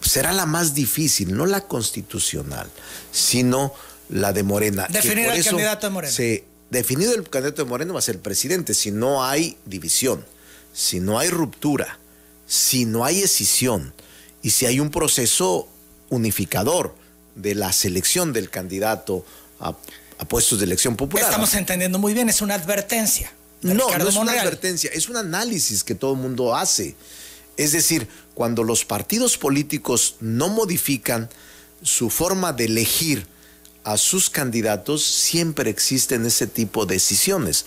será la más difícil, no la constitucional, sino la de Morena. Definir al candidato de Morena definido el candidato de Moreno va a ser el presidente si no hay división, si no hay ruptura, si no hay escisión y si hay un proceso unificador de la selección del candidato a, puestos de elección popular. Estamos entendiendo muy bien, es una advertencia. No, no es una advertencia, es un análisis que todo el mundo hace. Es decir, cuando los partidos políticos no modifican su forma de elegir a sus candidatos, siempre existen ese tipo de decisiones.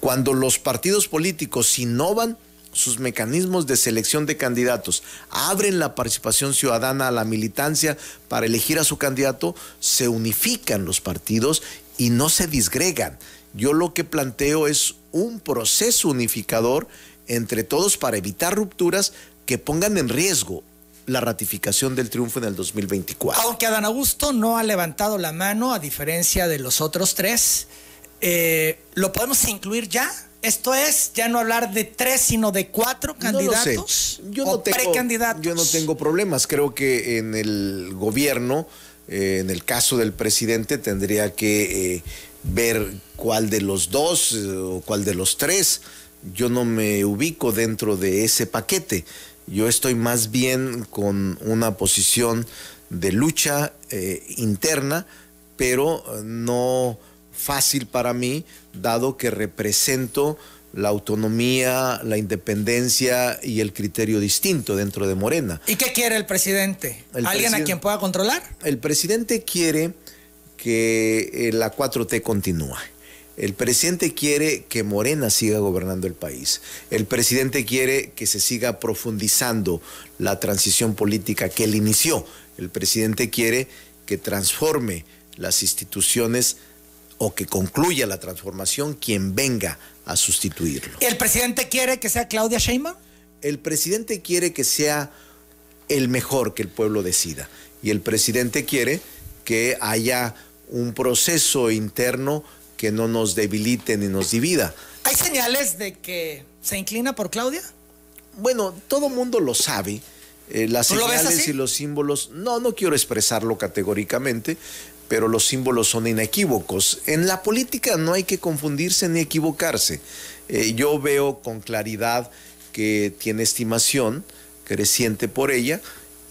Cuando los partidos políticos innovan sus mecanismos de selección de candidatos, abren la participación ciudadana a la militancia para elegir a su candidato, se unifican los partidos y no se disgregan. Yo lo que planteo es un proceso unificador entre todos para evitar rupturas que pongan en riesgo la ratificación del triunfo en el 2024. Aunque Adán Augusto no ha levantado la mano, a diferencia de los otros tres, eh, ¿lo podemos incluir ya Esto es ya no hablar de tres, sino de cuatro candidatos. Yo, no tengo, precandidatos. yo no tengo problemas. Creo que en el gobierno, eh, en el caso del presidente, tendría que eh, ver cuál de los dos eh, o cuál de los tres. Yo no me ubico dentro de ese paquete. Yo estoy más bien con una posición de lucha interna, pero no fácil para mí, dado que represento la autonomía, la independencia y el criterio distinto dentro de Morena. ¿Y qué quiere el presidente? ¿Alguien a quien pueda controlar? El presidente quiere que eh, la 4T continúe. El presidente quiere que Morena siga gobernando el país. El presidente quiere que se siga profundizando la transición política que él inició. El presidente quiere que transforme las instituciones o que concluya la transformación quien venga a sustituirlo. ¿El presidente quiere que sea Claudia Sheinbaum? El presidente quiere que sea el mejor que el pueblo decida. Y el presidente quiere que haya un proceso interno que no nos debilite ni nos divida. ¿Hay señales de que se inclina por Claudia? Bueno, todo mundo lo sabe. Eh, las señales y los símbolos, no, no quiero expresarlo categóricamente, pero los símbolos son inequívocos. En la política no hay que confundirse ni equivocarse. Eh, yo veo con claridad que tiene estimación creciente por ella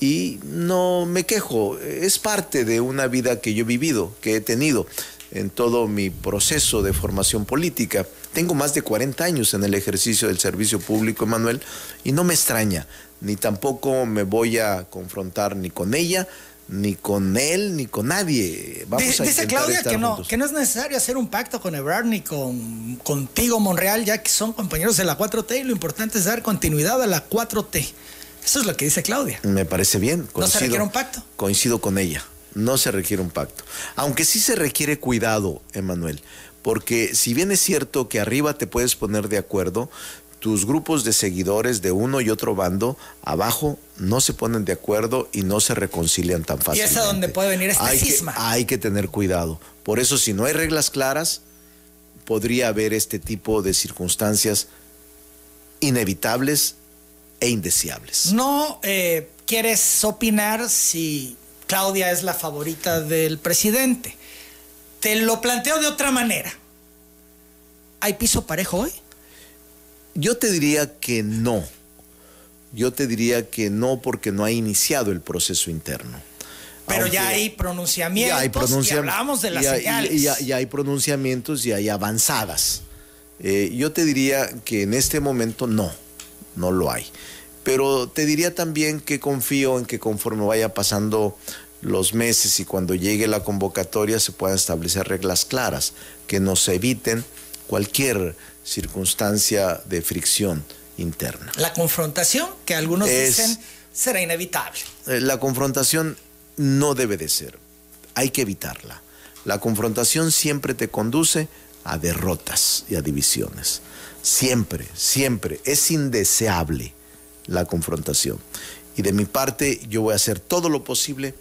y no me quejo. Es parte de una vida que yo he vivido, que he tenido en todo mi proceso de formación política. Tengo más de 40 años en el ejercicio del servicio público, Emanuel, y no me extraña, ni tampoco me voy a confrontar ni con ella, ni con él, ni con nadie. Vamos a dice Claudia que no, que no es necesario hacer un pacto con Ebrard ni con contigo, Monreal, ya que son compañeros de la 4T y lo importante es dar continuidad a la 4T. Eso es lo que dice Claudia. Me parece bien. ¿No se requiere un pacto? Coincido con ella. No se requiere un pacto. Aunque sí se requiere cuidado, Emanuel. Porque si bien es cierto que arriba te puedes poner de acuerdo, tus grupos de seguidores de uno y otro bando abajo no se ponen de acuerdo y no se reconcilian tan fácilmente. Y es a donde puede venir este hay cisma. Que, hay que tener cuidado. Por eso, si no hay reglas claras, podría haber este tipo de circunstancias inevitables e indeseables. ¿No eh, quieres opinar si Claudia es la favorita del presidente? Te lo planteo de otra manera. ¿Hay piso parejo hoy? Yo te diría que no. Yo te diría que no porque no ha iniciado el proceso interno. Pero ya hay pronunciamientos ya hay y hablamos de las señales. Ya, hay pronunciamientos y hay avanzadas. Eh, yo te diría que en este momento no, no lo hay. Pero te diría también que confío en que conforme vaya pasando los meses y cuando llegue la convocatoria se puedan establecer reglas claras que nos eviten cualquier circunstancia de fricción interna. La confrontación, que algunos dicen será inevitable. Eh, la confrontación no debe de ser, hay que evitarla. La confrontación siempre te conduce a derrotas y a divisiones. Siempre, siempre. Es indeseable la confrontación. Y de mi parte yo voy a hacer todo lo posible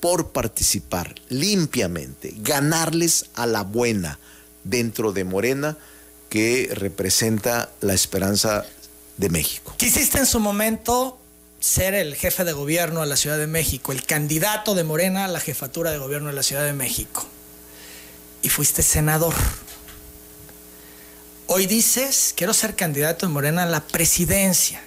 por participar limpiamente, ganarles a la buena dentro de Morena que representa la esperanza de México. Quisiste en su momento ser el jefe de gobierno de la Ciudad de México, el candidato de Morena a la jefatura de gobierno de la Ciudad de México. Y fuiste senador. Hoy dices, quiero ser candidato de Morena a la presidencia.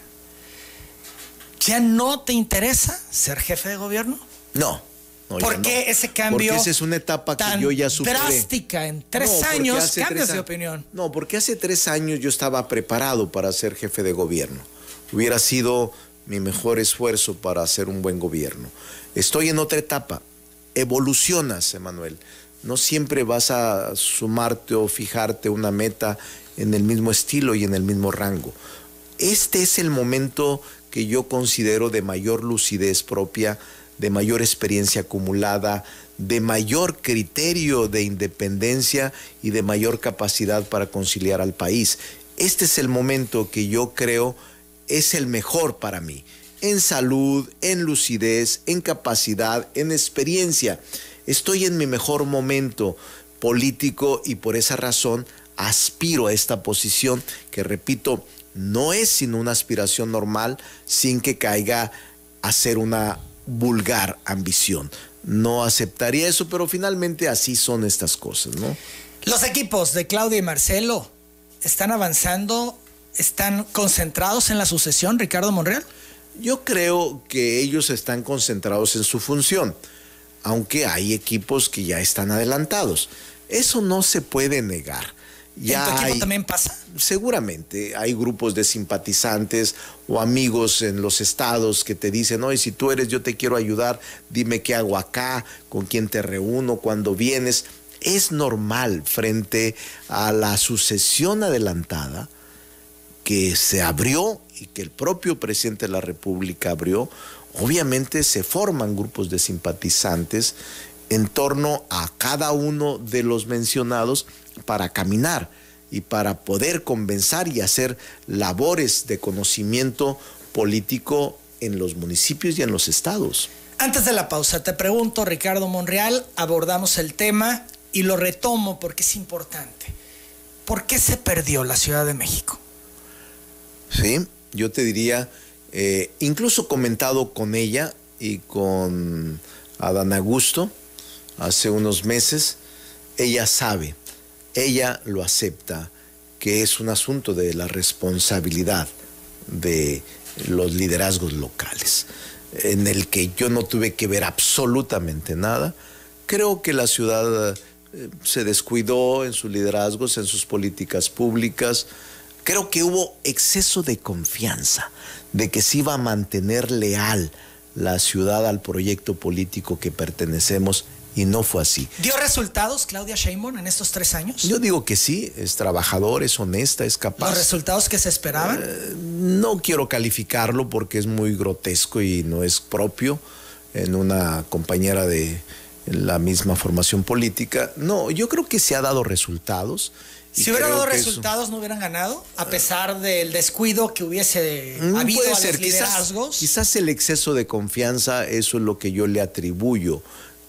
¿Ya no te interesa ser jefe de gobierno? No. ¿Por qué ese cambio? Porque esa es una etapa que yo ya superé. drástica en tres años cambias de opinión. No, porque hace tres años yo estaba preparado para ser jefe de gobierno. Hubiera sido mi mejor esfuerzo para hacer un buen gobierno. Estoy en otra etapa. Evolucionas, Emanuel. No siempre vas a sumarte o fijarte una meta en el mismo estilo y en el mismo rango. Este es el momento que yo considero de mayor lucidez propia de mayor experiencia acumulada, de mayor criterio de independencia y de mayor capacidad para conciliar al país. Este es el momento que yo creo es el mejor para mí, en salud, en lucidez, en capacidad, en experiencia. Estoy en mi mejor momento político y por esa razón aspiro a esta posición que, repito, no es sino una aspiración normal sin que caiga a ser una vulgar ambición. No aceptaría eso, pero finalmente así son estas cosas, ¿no? Los equipos de Claudia y Marcelo están avanzando, están concentrados en la sucesión, Ricardo Monreal. Yo creo que ellos están concentrados en su función, aunque hay equipos que ya están adelantados. Eso no se puede negar. Ya ¿En tu también pasa? Seguramente hay grupos de simpatizantes o amigos en los estados que te dicen, oye, si tú eres, yo te quiero ayudar, dime qué hago acá, con quién te reúno, cuándo vienes. Es normal frente a la sucesión adelantada que se abrió y que el propio presidente de la República abrió, obviamente se forman grupos de simpatizantes en torno a cada uno de los mencionados para caminar y para poder convencer y hacer labores de conocimiento político en los municipios y en los estados. Antes de la pausa, te pregunto, Ricardo Monreal, abordamos el tema y lo retomo porque es importante. ¿Por qué se perdió la Ciudad de México? Sí, yo te diría, eh, incluso comentado con ella y con Adán Augusto, hace unos meses, ella sabe, ella lo acepta, que es un asunto de la responsabilidad de los liderazgos locales, en el que yo no tuve que ver absolutamente nada. Creo que la ciudad eh, se descuidó en sus liderazgos, en sus políticas públicas. Creo que hubo exceso de confianza de que se iba a mantener leal la ciudad al proyecto político que pertenecemos y no fue así. ¿Dio resultados Claudia Sheinbaum en estos tres años? Yo digo que sí, es trabajador, es honesta, es capaz. ¿Los resultados que se esperaban? Eh, no quiero calificarlo porque es muy grotesco y no es propio en una compañera de la misma formación política. No, yo creo que se ha dado resultados. Si hubiera dado resultados, ¿no hubieran ganado? A pesar del descuido que hubiese mm, habido a los liderazgos. quizás el exceso de confianza, eso es lo que yo le atribuyo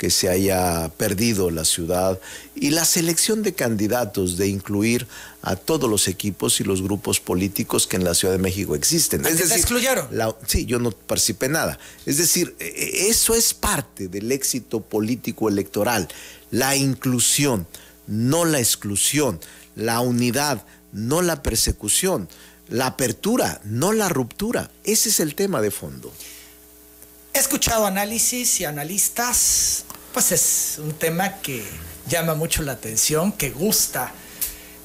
que se haya perdido la ciudad y la selección de candidatos de incluir a todos los equipos y los grupos políticos que en la Ciudad de México existen. Es decir, excluyeron? sí, yo no participé nada. Es decir, e, e, eso es parte del éxito político electoral, la inclusión, no la exclusión, la unidad, no la persecución, la apertura, no la ruptura. Ese es el tema de fondo. He escuchado análisis y analistas, pues es un tema que llama mucho la atención, que gusta,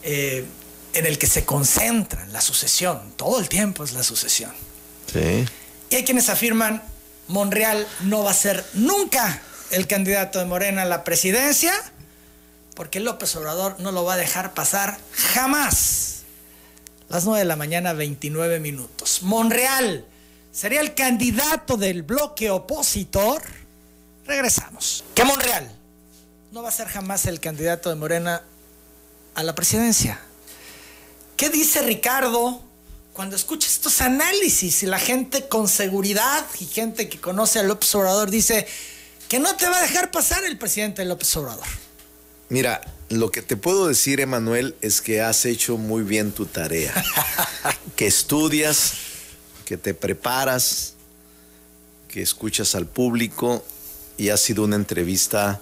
eh, en el que se concentra la sucesión, todo el tiempo es la sucesión. Sí. Y hay quienes afirman, Monreal no va a ser nunca el candidato de Morena a la presidencia, porque López Obrador no lo va a dejar pasar jamás. Las 9 de la mañana, 29 minutos. Monreal sería el candidato del bloque opositor, regresamos. Que Monreal no va a ser jamás el candidato de Morena a la presidencia. ¿Qué dice Ricardo cuando escucha estos análisis y la gente con seguridad y gente que conoce a López Obrador dice que no te va a dejar pasar el presidente López Obrador? Mira, lo que te puedo decir, Emanuel, es que has hecho muy bien tu tarea. que estudias, que te preparas, que escuchas al público y ha sido una entrevista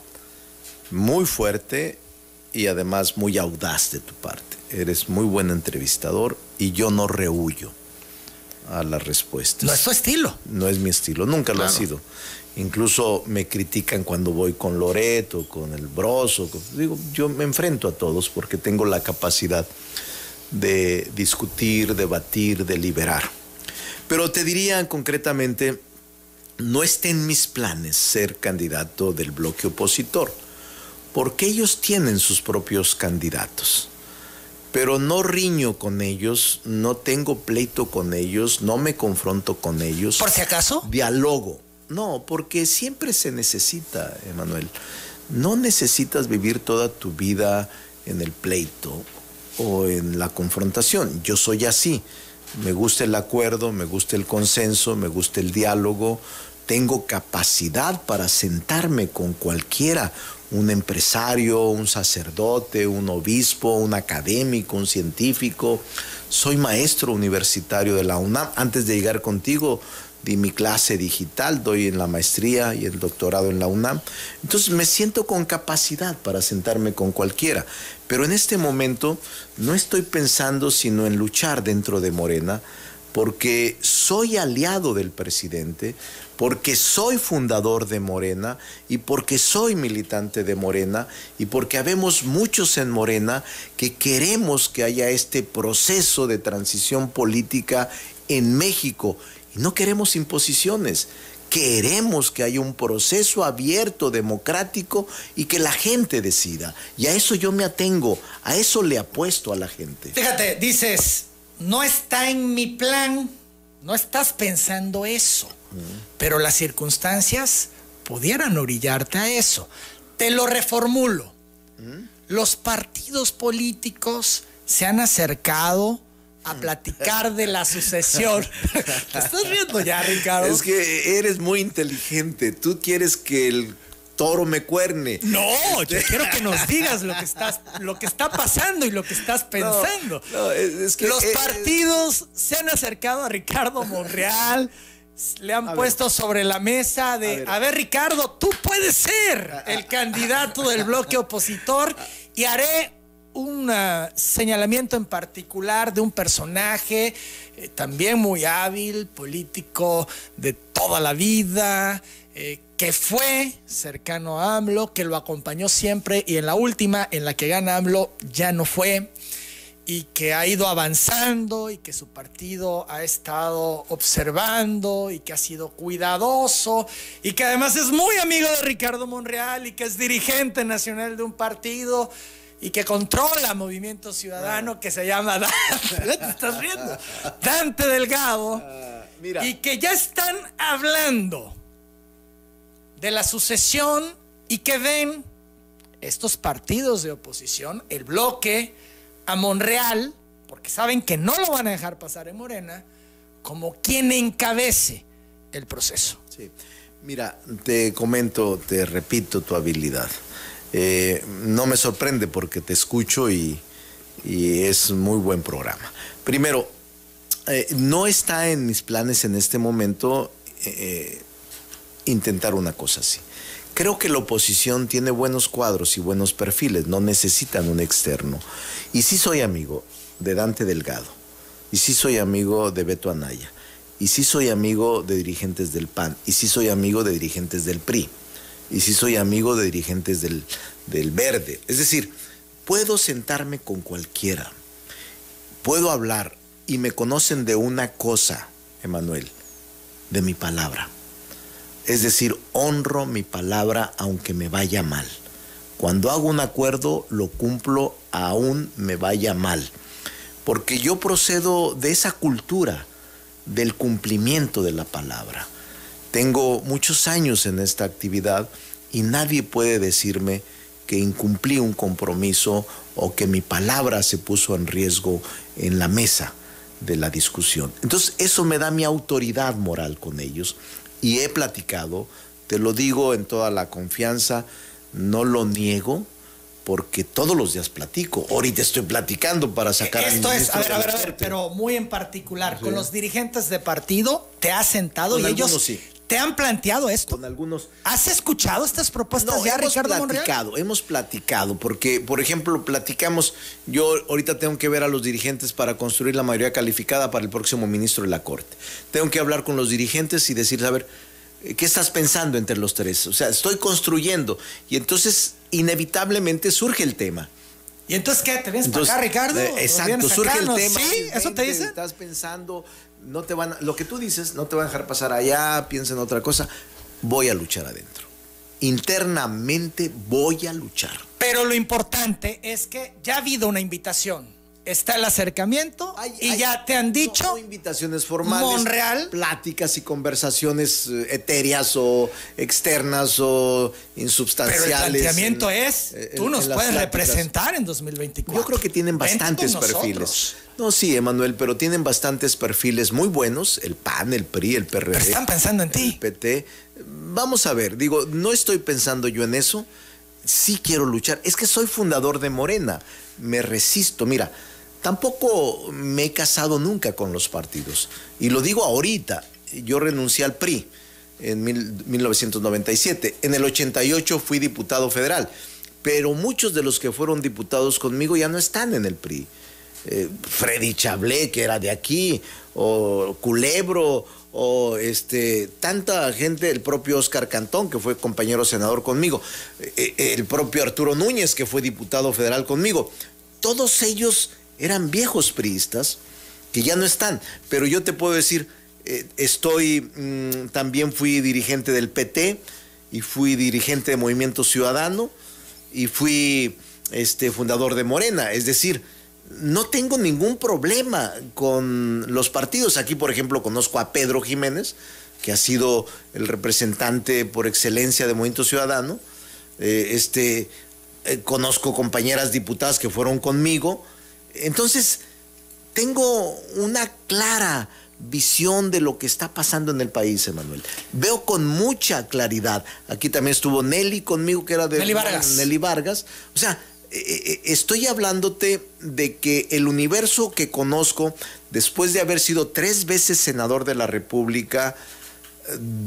muy fuerte y además muy audaz de tu parte. Eres muy buen entrevistador y yo no rehuyo a las respuestas. No es tu estilo. No es mi estilo, nunca lo ha sido. Incluso me critican cuando voy con Loreto, con el Broso. digo, yo me enfrento a todos porque tengo la capacidad de discutir, debatir, deliberar. Pero te diría concretamente, no está en mis planes ser candidato del bloque opositor, porque ellos tienen sus propios candidatos. Pero no riño con ellos, no tengo pleito con ellos, no me confronto con ellos. ¿Por si acaso? Dialogo. No, porque siempre se necesita, Emanuel. No necesitas vivir toda tu vida en el pleito o en la confrontación. Yo soy así me gusta el acuerdo, me gusta el consenso, me gusta el diálogo, tengo capacidad para sentarme con cualquiera, un empresario, un sacerdote, un obispo, un académico, un científico. Soy maestro universitario de la UNAM. Antes de llegar contigo, di mi clase digital, doy en la maestría y el doctorado en la UNAM. Entonces me siento con capacidad para sentarme con cualquiera. Pero en este momento no estoy pensando sino en luchar dentro de Morena, porque soy aliado del presidente, porque soy fundador de Morena y porque soy militante de Morena y porque habemos muchos en Morena que queremos que haya este proceso de transición política en México no queremos imposiciones. Queremos que haya un proceso abierto, democrático y que la gente decida. Y a eso yo me atengo, a eso le apuesto a la gente. Fíjate, dices, no está en mi plan, no estás pensando eso, pero las circunstancias pudieran orillarte a eso. Te lo reformulo. Los partidos políticos se han acercado a platicar de la sucesión. ¿Te estás viendo ya, Ricardo? Es que eres muy inteligente. Tú quieres que el toro me cuerne. No, yo quiero que nos digas lo que estás, lo que está pasando y lo que estás pensando. No, es, que los partidos se han acercado a Ricardo Monreal. Le han puesto sobre la mesa de, a ver. Ricardo, tú puedes ser el candidato del bloque opositor y haré un señalamiento en particular de un personaje eh, también muy hábil, político de toda la vida, eh, que fue cercano a AMLO, que lo acompañó siempre y en la última, en la que gana AMLO, ya no fue y que ha ido avanzando y que su partido ha estado observando y que ha sido cuidadoso y que además es muy amigo de Ricardo Monreal y que es dirigente nacional de un partido y que controla Movimiento Ciudadano que se llama Dante, ¿te estás riendo? Dante Delgado ah, y que ya están hablando de la sucesión y que ven estos partidos de oposición, el bloque, a Monreal, porque saben que no lo van a dejar pasar en Morena, como quien encabece el proceso. Sí. Mira, te comento, te repito tu habilidad. Eh, no me sorprende porque te escucho y, es muy buen programa. Primero, eh, no está en mis planes en este momento eh, intentar una cosa así. Creo que la oposición tiene buenos cuadros y buenos perfiles, no necesitan un externo. Y sí soy amigo de Dante Delgado, y sí soy amigo de Beto Anaya, y sí soy amigo de dirigentes del PAN, y sí soy amigo de dirigentes del PRI y si soy amigo de dirigentes del, del verde. Es decir, puedo sentarme con cualquiera, puedo hablar y me conocen de una cosa, Emanuel, de mi palabra. Es decir, honro mi palabra aunque me vaya mal. Cuando hago un acuerdo, lo cumplo aún me vaya mal. Porque yo procedo de esa cultura del cumplimiento de la palabra. Tengo muchos años en esta actividad y nadie puede decirme que incumplí un compromiso o que mi palabra se puso en riesgo en la mesa de la discusión. Entonces eso me da mi autoridad moral con ellos y he platicado, te lo digo en toda la confianza, no lo niego, porque todos los días platico. Ahorita estoy platicando para sacar Esto es, a ver, a ver, a ver, pero muy en particular, con los dirigentes de partido, te has sentado y ellos sí. ¿Te han planteado esto? Con algunos. ¿Has escuchado estas propuestas ya, hemos platicado, Hemos platicado, porque, por ejemplo, platicamos. Yo ahorita tengo que ver a los dirigentes para construir la mayoría calificada para el próximo ministro de la Corte. Tengo que hablar con los dirigentes y decir, a ver, ¿qué estás pensando entre los tres? O sea, estoy construyendo. Y entonces, inevitablemente surge el tema. ¿Y entonces qué? ¿Te vienes para acá, Ricardo? Eh, exacto, surge el tema. ¿Sí? ¿Eso te dice? Estás pensando, no te van lo que tú dices, no te van a dejar pasar allá, piensa en otra cosa. Voy a luchar adentro. Internamente voy a luchar. Pero lo importante es que ya ha habido una invitación está el acercamiento y ya te han dicho invitaciones formales, Monreal, pláticas y conversaciones eh, etéreas o externas o insubstanciales. Pero el planteamiento es, tú nos puedes representar en 2024. Yo creo que tienen bastantes perfiles. No, sí, Emanuel, pero tienen bastantes perfiles muy buenos, el PAN, el PRI, el PRD. están pensando en ti. El PT. Vamos a ver, digo, no estoy pensando yo en eso. Sí quiero luchar. Es que soy fundador de Morena. Me resisto. Mira, Tampoco me he casado nunca con los partidos. Y lo digo ahorita. Yo renuncié al PRI en 1997. En el 88 fui diputado federal. Pero muchos de los que fueron diputados conmigo ya no están en el PRI. Eh, Freddy Chablé, que era de aquí, o Culebro, o este, tanta gente, el propio Oscar Cantón, que fue compañero senador conmigo, eh, eh, el propio Arturo Núñez, que fue diputado federal conmigo. Todos ellos eran viejos priistas que ya no están. Pero yo te puedo decir, eh, estoy, mm, también fui dirigente del PT y fui dirigente de Movimiento Ciudadano y fui este, fundador de Morena. Es decir, no tengo ningún problema con los partidos. Aquí, por ejemplo, conozco a Pedro Jiménez, que ha sido el representante por excelencia de Movimiento Ciudadano. Eh, este, eh, conozco compañeras diputadas que fueron conmigo entonces, tengo una clara visión de lo que está pasando en el país, Emanuel. Veo con mucha claridad. Aquí también estuvo Nelly conmigo, que era de Nelly Vargas. Nelly Vargas. O sea, eh, eh, estoy hablándote de que el universo que conozco, después de haber sido tres veces senador de la República,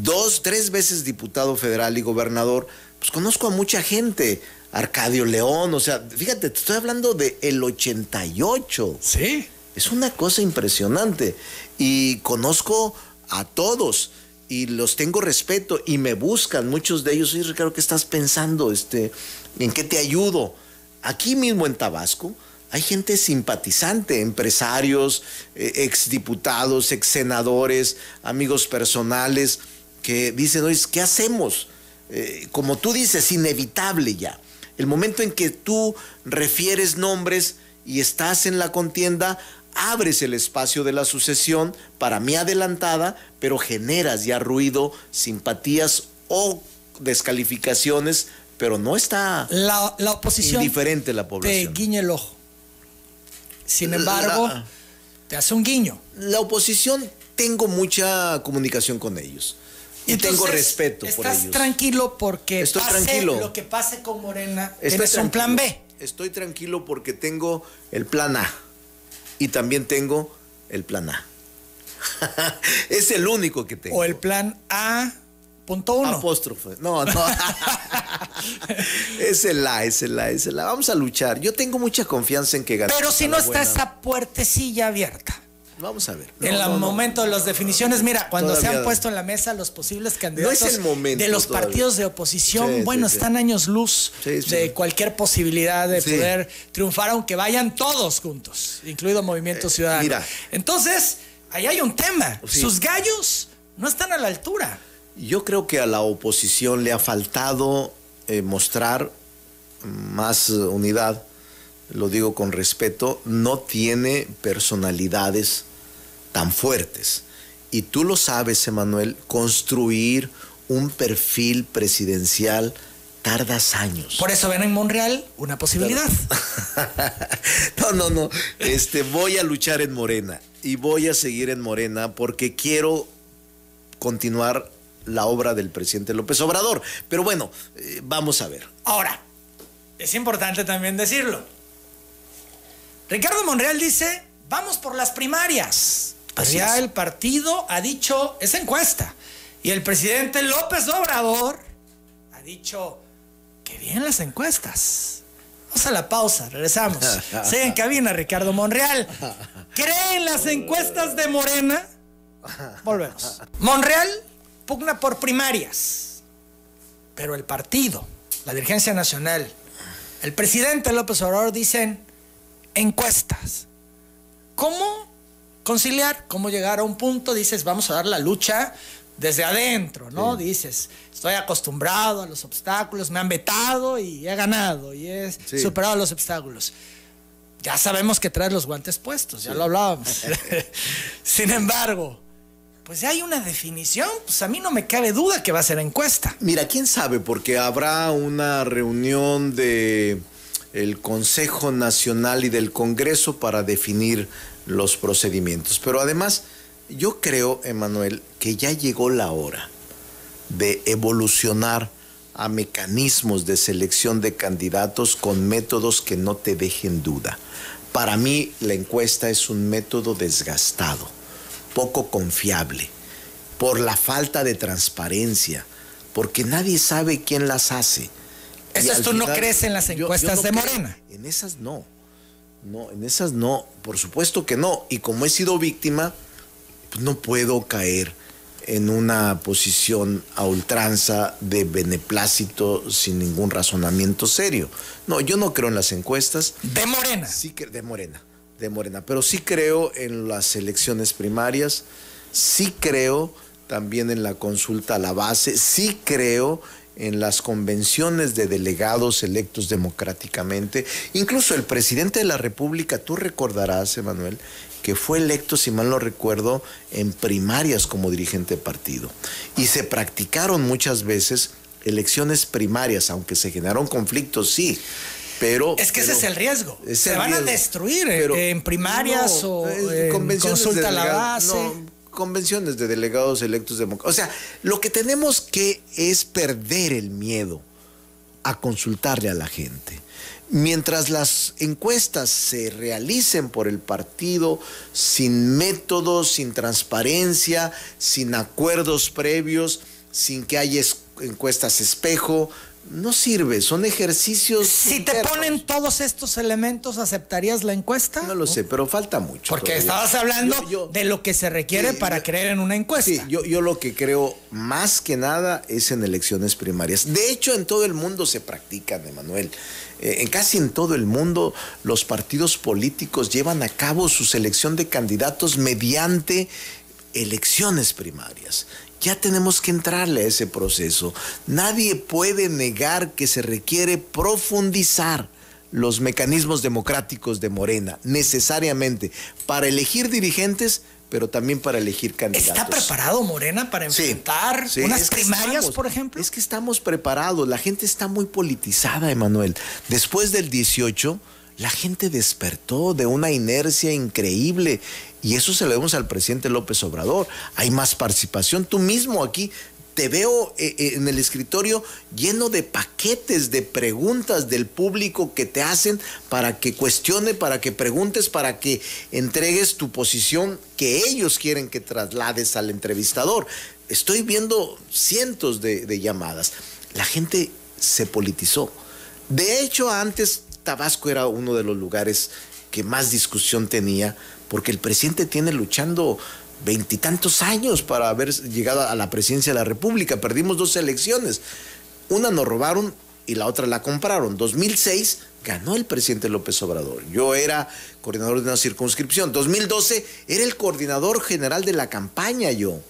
dos, tres veces diputado federal y gobernador, pues conozco a mucha gente. Arcadio León, o sea, fíjate, te estoy hablando de el 88. Sí. Es una cosa impresionante. Y conozco a todos y los tengo respeto y me buscan muchos de ellos. Oye, Ricardo, ¿qué estás pensando? Este, ¿En qué te ayudo? Aquí mismo en Tabasco hay gente simpatizante, empresarios, eh, exdiputados, ex senadores, amigos personales, que dicen, oye, ¿qué hacemos? Eh, como tú dices, inevitable ya. El momento en que tú refieres nombres y estás en la contienda, abres el espacio de la sucesión para mí adelantada, pero generas ya ruido, simpatías o descalificaciones, pero no está la, oposición indiferente la población. Te guiña el ojo. Sin embargo, te hace un guiño. La oposición tengo mucha comunicación con ellos. Y tengo respeto por ellos. Estás tranquilo porque Estoy tranquilo. lo que pase con Morena, es un plan B. Estoy tranquilo porque tengo el plan A y también tengo el plan A. es el único que tengo. O el plan A. Punto uno. Apóstrofe. No, no. es el A, es el A, es el A. Vamos a luchar. Yo tengo mucha confianza en que ganemos. Pero si no está esa puertecilla abierta. Vamos a ver. en el momento de las definiciones, mira, cuando se han puesto en la mesa los posibles candidatos de los partidos de oposición, bueno, están años luz de cualquier posibilidad de poder triunfar, aunque vayan todos juntos, incluido Movimiento eh, Ciudadano. Mira. Entonces, ahí hay un tema. Sus gallos no están a la altura. Yo creo que a la oposición le ha faltado eh, mostrar más unidad lo digo con respeto, no tiene personalidades tan fuertes. Y tú lo sabes, Emanuel, construir un perfil presidencial tardas años. Por eso ven en Monreal una posibilidad. no, no, no. Este, voy a luchar en Morena y voy a seguir en Morena porque quiero continuar la obra del presidente López Obrador. Pero bueno, eh, vamos a ver. Ahora, es importante también decirlo. Ricardo Monreal dice, vamos por las primarias. Ya el partido ha dicho esa encuesta. Y el presidente López Obrador ha dicho que bien las encuestas. Vamos a la pausa, regresamos. Sigue en cabina Ricardo Monreal. ¿Creen las encuestas de Morena? Volvemos. Monreal pugna por primarias. Pero el partido, la dirigencia nacional, el presidente López Obrador dicen encuestas. ¿Cómo conciliar, cómo llegar a un punto, dices, vamos a dar la lucha desde adentro, ¿no? Dices, estoy acostumbrado a los obstáculos, me han vetado y he ganado y he superado los obstáculos. Ya sabemos que traes los guantes puestos, ya lo hablábamos. Sin embargo, pues ya hay una definición, pues a mí no me cabe duda que va a ser encuesta. Mira, quién sabe, porque habrá una reunión de el Consejo Nacional y del Congreso para definir los procedimientos. Pero además, yo creo, Emanuel, que ya llegó la hora de evolucionar a mecanismos de selección de candidatos con métodos que no te dejen duda. Para mí la encuesta es un método desgastado, poco confiable, por la falta de transparencia, porque nadie sabe quién las hace. ¿Esas tú no crees en las encuestas de Morena? En esas no. No, en esas no, por supuesto que no. Y como he sido víctima, pues no puedo caer en una posición a ultranza de beneplácito sin ningún razonamiento serio. No, yo no creo en las encuestas. De Morena. Sí, de Morena, de Morena. Pero sí creo en las elecciones primarias, sí creo también en la consulta a la base, sí creo en las convenciones de delegados electos democráticamente. Incluso el presidente de la República, tú recordarás, Emanuel, que fue electo, si mal no recuerdo, en primarias como dirigente de partido. Y se practicaron muchas veces elecciones primarias, aunque se generaron conflictos, sí. Pero, es que ese es el riesgo. se van a destruir eh, en primarias o en consulta a la base convenciones de delegados electos democráticos. O sea, lo que tenemos que es perder el miedo a consultarle a la gente. Mientras las encuestas se realicen por el partido sin métodos, sin transparencia, sin acuerdos previos, sin que haya encuestas espejo, no sirve, son ejercicios. Si te ponen todos estos elementos, ¿aceptarías la encuesta? No lo sé, pero falta mucho. Porque estabas hablando de lo que se requiere para creer en una encuesta. Sí, yo, yo lo que creo más que nada es en elecciones primarias. De hecho, en todo el mundo se practican, Emanuel. Eh, en casi en todo el mundo, los partidos políticos llevan a cabo su selección de candidatos mediante elecciones primarias. Ya tenemos que entrarle a ese proceso. Nadie puede negar que se requiere profundizar los mecanismos democráticos de Morena, necesariamente, para elegir dirigentes, pero también para elegir candidatos. ¿Está preparado Morena para enfrentar unas primarias, por ejemplo? Es que estamos preparados. La gente está muy politizada, Emanuel. Después del 18 la gente despertó de una inercia increíble y eso se lo vemos al presidente López Obrador. Hay más participación. Tú mismo aquí te veo eh, eh, en el escritorio lleno de paquetes de preguntas del público que te hacen para que cuestione, para que preguntes, para que entregues tu posición que ellos quieren que traslades al entrevistador. Estoy viendo cientos de, de llamadas. La gente se politizó. De hecho, antes Tabasco era uno de los lugares que más discusión tenía, porque el presidente tiene luchando veintitantos años para haber llegado a la presidencia de la República. Perdimos dos elecciones. Una nos robaron y la otra la compraron. 2006 ganó el presidente López Obrador. Yo era coordinador de una circunscripción. 2012 era el coordinador general de la campaña yo.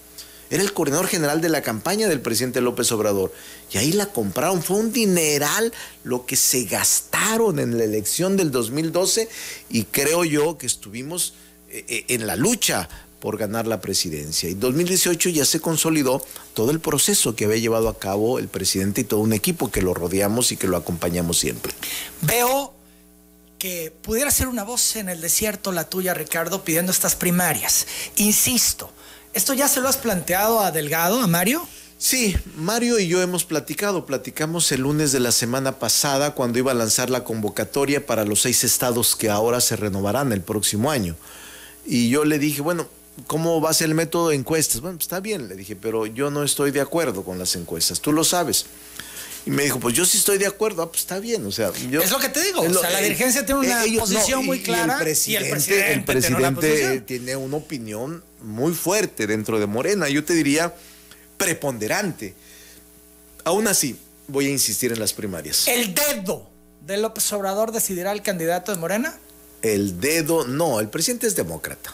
Era el coordinador general de la campaña del presidente López Obrador. Y ahí la compraron. Fue un dineral lo que se gastaron en la elección del 2012 y creo yo que estuvimos en la lucha por ganar la presidencia. Y 2018 ya se consolidó todo el proceso que había llevado a cabo el presidente y todo un equipo que lo rodeamos y que lo acompañamos siempre. Veo que pudiera ser una voz en el desierto la tuya, Ricardo, pidiendo estas primarias. Insisto, ¿Esto ya se lo has planteado a Delgado, a Mario? Sí, Mario y yo hemos platicado. Platicamos el lunes de la semana pasada cuando iba a lanzar la convocatoria para los seis estados que ahora se renovarán el próximo año. Y yo le dije, bueno, ¿cómo va a ser el método de encuestas? Bueno, pues está bien, le dije, pero yo no estoy de acuerdo con las encuestas. Tú lo sabes. Y me dijo, pues yo sí estoy de acuerdo, ah, pues está bien, o sea, yo, Es lo que te digo, o sea, la dirigencia tiene una posición muy clara el presidente, el presidente, tiene, una opinión muy fuerte dentro de Morena, yo te diría preponderante. Aún así, voy a insistir en las primarias. ¿El dedo de López Obrador decidirá el candidato de Morena? El dedo, no, el presidente es demócrata.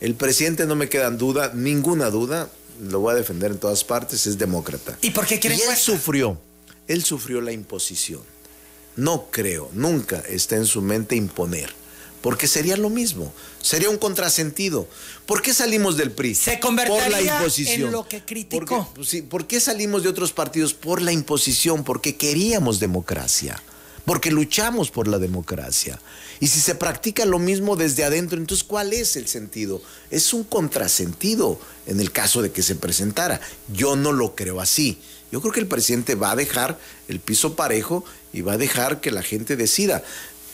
El presidente no me queda en duda, ninguna duda, lo voy a defender en todas partes, es demócrata. ¿Y por qué quiere Y él sufrió él sufrió la imposición. No creo, nunca está en su mente imponer. porque sería lo mismo, sería un contrasentido. ¿Por qué salimos del PRI? Se convertiría Por la imposición. en lo que criticó. ¿Por qué, ¿Por qué salimos de otros partidos? Por la imposición, porque queríamos democracia, porque luchamos por la democracia. Y si se practica lo mismo desde adentro, entonces ¿cuál es el sentido? Es un contrasentido en el caso de que se presentara. Yo no lo creo así. Yo creo que el presidente va a dejar el piso parejo y va a dejar que la gente decida.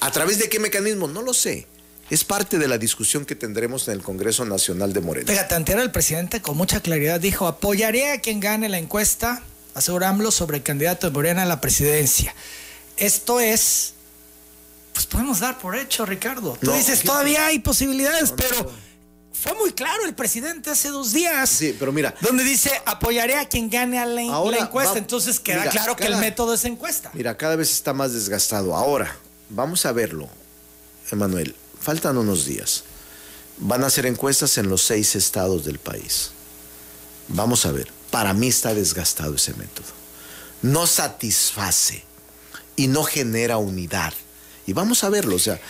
¿A través de qué mecanismo? No lo sé. Es parte de la discusión que tendremos en el Congreso Nacional de Morena. Fíjate, anterior el presidente con mucha claridad dijo, apoyaré a quien gane la encuesta, asegurarlo sobre el candidato de Morena a la presidencia. Esto es, pues podemos dar por hecho, Ricardo. Tú dices, todavía hay posibilidades, pero fue muy claro el presidente hace dos días. Sí, pero mira. Donde dice apoyaré a quien gane a la, encuesta. Entonces queda claro que el método es encuesta. Mira, cada vez está más desgastado. Ahora, vamos a verlo, Emanuel. Faltan unos días. Van a hacer encuestas en los seis estados del país. Vamos a ver. Para mí está desgastado ese método. No satisface y no genera unidad y vamos a verlo, o sea,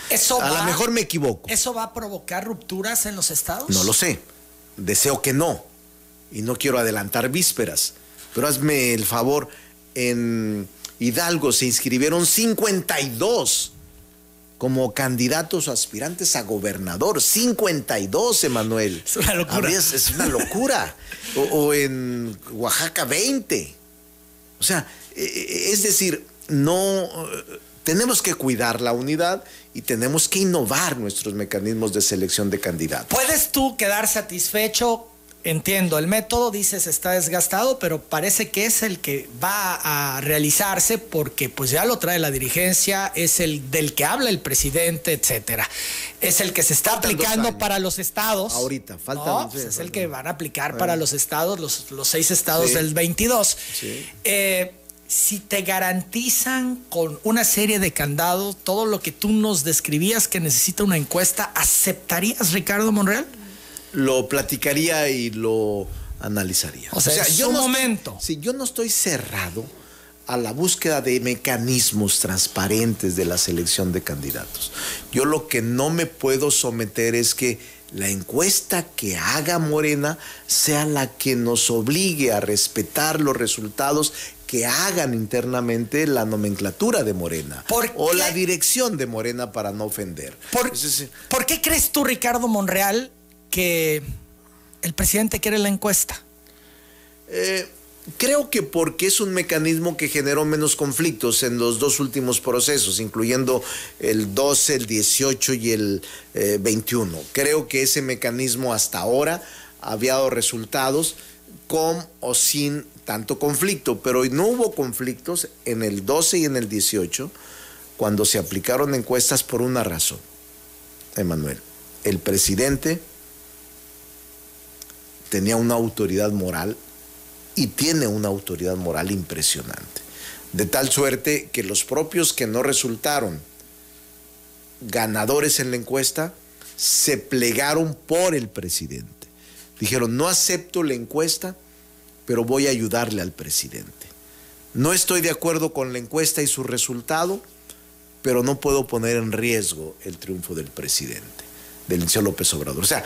a lo mejor me equivoco. ¿Eso va a provocar rupturas en los estados? No lo sé. Deseo que no. Y no quiero adelantar vísperas. Pero hazme el favor, en Hidalgo se inscribieron 52 como candidatos o aspirantes a gobernador. 52, Emanuel. Es una locura. Es, una locura. o, en Oaxaca 20. O sea, e, e, es decir, no tenemos que cuidar la unidad y tenemos que innovar nuestros mecanismos de selección de candidatos. ¿Puedes tú quedar satisfecho? Entiendo, el método dices está desgastado, pero parece que es el que va a realizarse porque pues ya lo trae la dirigencia, es el del que habla el presidente, etcétera. Es el que se está aplicando para los estados. Ahorita, falta. Pues, es el que van a aplicar para los estados, los, los seis estados del 22. Sí. Eh, si te garantizan con una serie de candados todo lo que tú nos describías que necesita una encuesta, ¿aceptarías, Ricardo Monreal? Lo platicaría y lo analizaría. O sea, yo no momento. Si yo no estoy cerrado a la búsqueda de mecanismos transparentes de la selección de candidatos. Yo lo que no me puedo someter es que la encuesta que haga Morena sea la que nos obligue a respetar los resultados que hagan internamente la nomenclatura de Morena o la dirección de Morena para no ofender. ¿Por, qué crees tú, Ricardo Monreal, que el presidente quiere la encuesta? Eh, creo que porque es un mecanismo que generó menos conflictos en los dos últimos procesos, incluyendo el 12, el 18 y el 21. Eh, creo que ese mecanismo hasta ahora había dado resultados con o sin tanto conflicto, pero no hubo conflictos en el 12 y en el 18 cuando se aplicaron encuestas por una razón, Emanuel. El presidente tenía una autoridad moral y tiene una autoridad moral impresionante. De tal suerte que los propios que no resultaron ganadores en la encuesta se plegaron por el presidente. Dijeron, no acepto la encuesta pero voy a ayudarle al presidente. No estoy de acuerdo con la encuesta y su resultado, pero no puedo poner en riesgo el triunfo del presidente, del señor López Obrador. O sea,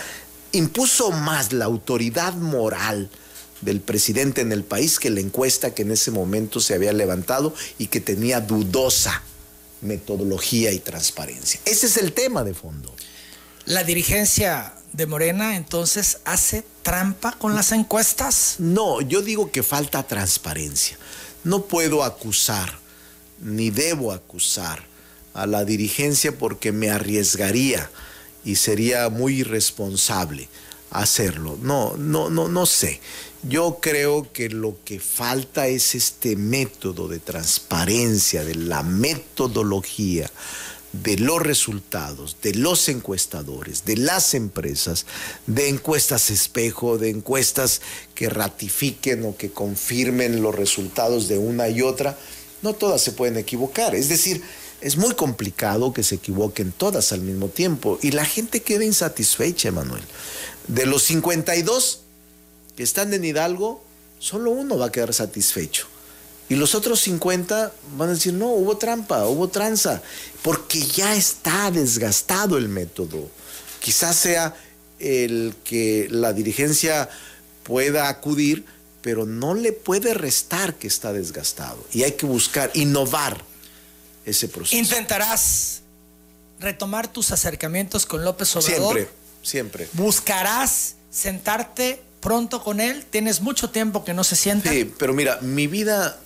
impuso más la autoridad moral del presidente en el país que la encuesta que en ese momento se había levantado y que tenía dudosa metodología y transparencia. Ese es el tema de fondo. La dirigencia de Morena entonces hace trampa con las encuestas? No, yo digo que falta transparencia. No puedo acusar, ni debo acusar a la dirigencia porque me arriesgaría y sería muy irresponsable hacerlo. No, no, no, no sé. Yo creo que lo que falta es este método de transparencia, de la metodología de los resultados, de los encuestadores, de las empresas, de encuestas espejo, de encuestas que ratifiquen o que confirmen los resultados de una y otra, no todas se pueden equivocar. Es decir, es muy complicado que se equivoquen todas al mismo tiempo y la gente queda insatisfecha, Manuel. De los 52 que están en Hidalgo, solo uno va a quedar satisfecho Y los otros 50 van a decir, no, hubo trampa, hubo tranza, porque ya está desgastado el método. Quizás sea el que la dirigencia pueda acudir, pero no le puede restar que está desgastado. Y hay que buscar, innovar ese proceso. ¿Intentarás retomar tus acercamientos con López Obrador? Siempre, siempre. ¿Buscarás sentarte pronto con él? ¿Tienes mucho tiempo que no se sienta? Sí, pero mira, mi vida,